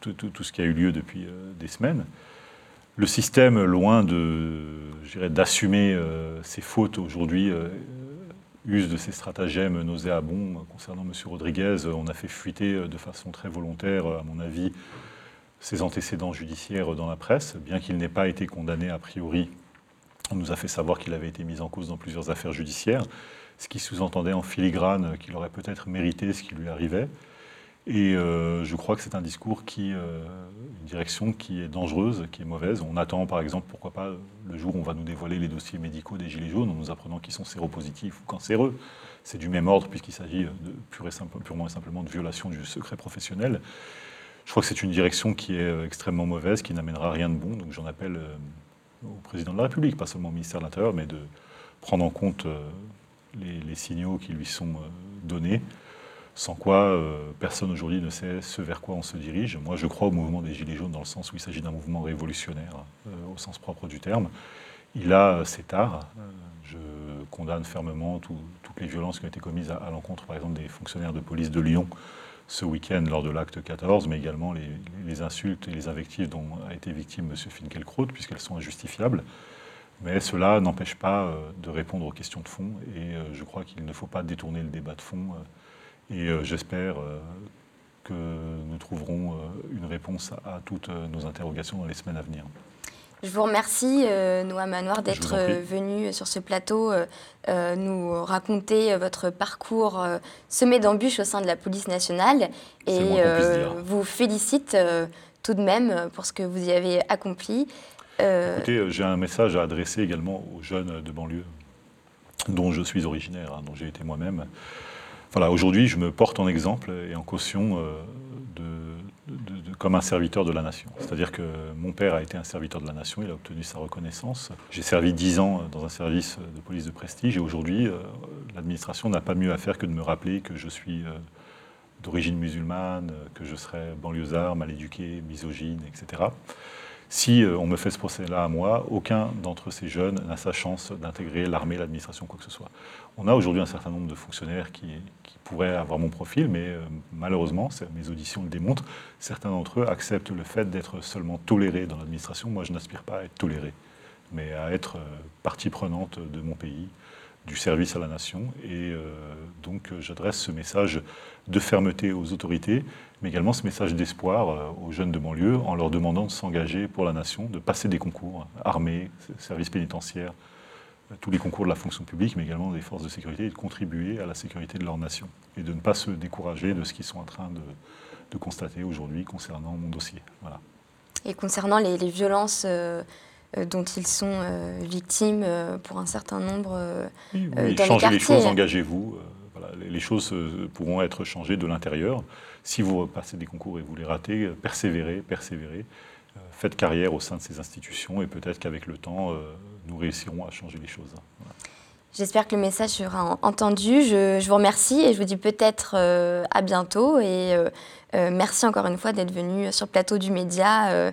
tout, tout- ce qui a eu lieu depuis euh, des semaines. Le système, loin d'assumer ses fautes aujourd'hui, use de ces stratagèmes nauséabonds concernant M. Rodriguez. On a fait fuiter de façon très volontaire, à mon avis, ses antécédents judiciaires dans la presse, bien qu'il n'ait pas été condamné a priori. On nous a fait savoir qu'il avait été mis en cause dans plusieurs affaires judiciaires, ce qui sous-entendait en filigrane qu'il aurait peut-être mérité ce qui lui arrivait. Et euh, je crois que c'est un discours qui, euh, une direction qui est dangereuse, qui est mauvaise. On attend, par exemple, pourquoi pas, le jour où on va nous dévoiler les dossiers médicaux des Gilets jaunes, en nous apprenant qu'ils sont séropositifs ou cancéreux. C'est du même ordre, puisqu'il s'agit purement et simplement de violation du secret professionnel. Je crois que c'est une direction qui est euh, extrêmement mauvaise, qui n'amènera rien de bon. Donc j'en appelle euh, au président de la République, pas seulement au ministère de l'Intérieur, mais de prendre en compte euh, les, signaux qui lui sont donnés sans quoi personne aujourd'hui ne sait ce vers quoi on se dirige. Moi, je crois au mouvement des Gilets jaunes dans le sens où il s'agit d'un mouvement révolutionnaire, au sens propre du terme. Il a ses tares. Je condamne fermement tout- toutes les violences qui ont été commises à l'encontre, par exemple, des fonctionnaires de police de Lyon ce week-end lors de l'acte 14, mais également les, insultes et les invectives dont a été victime M. Finkielkraut, puisqu'elles sont injustifiables. Mais cela n'empêche pas de répondre aux questions de fond et je crois qu'il ne faut pas détourner le débat de fond. et j'espère que nous trouverons une réponse à toutes nos interrogations dans les semaines à venir. Je vous remercie, euh, Noah Manoir, d'être euh, venu sur ce plateau euh, nous raconter votre parcours semé d'embûches au sein de la police nationale. Et vous félicite tout de même pour ce que vous y avez accompli. Écoutez, j'ai un message à adresser également aux jeunes de banlieue, dont je suis originaire, hein, dont j'ai été moi-même. Voilà, aujourd'hui, je me porte en exemple et en caution comme un serviteur de la nation. C'est-à-dire que mon père a été un serviteur de la nation, il a obtenu sa reconnaissance. J'ai servi dix ans dans un service de police de prestige et aujourd'hui, euh, l'administration n'a pas mieux à faire que de me rappeler que je suis euh, d'origine musulmane, que je serais banlieusard, mal éduqué, misogyne, etc. Si euh, on me fait ce procès-là à moi, aucun d'entre ces jeunes n'a sa chance d'intégrer l'armée, l'administration, quoi que ce soit. On a aujourd'hui un certain nombre de fonctionnaires qui, pourraient avoir mon profil, mais euh, malheureusement, mes auditions le démontrent, certains d'entre eux acceptent le fait d'être seulement tolérés dans l'administration. Moi, je n'aspire pas à être toléré, mais à être euh, partie prenante de mon pays, du service à la nation. Et donc, j'adresse ce message de fermeté aux autorités, mais également ce message d'espoir euh, aux jeunes de banlieue en leur demandant de s'engager pour la nation, de passer des concours, armée, service pénitentiaire, euh, tous les concours de la fonction publique, mais également des forces de sécurité, et de contribuer à la sécurité de leur nation, et de ne pas se décourager de ce qu'ils sont en train de, constater aujourd'hui concernant mon dossier. Voilà. Et concernant les, violences euh, dont ils sont victimes pour un certain nombre oui, oui, dans changez les, choses, engagez-vous. les choses pourront être changées de l'intérieur. Si vous passez des concours et vous les ratez, euh, persévérez, persévérez. Euh, faites carrière au sein de ces institutions et peut-être qu'avec le temps, euh, nous réussirons à changer les choses. J'espère que le message sera entendu. Je, vous remercie et je vous dis peut-être à bientôt. Et merci encore une fois d'être venu sur le plateau du média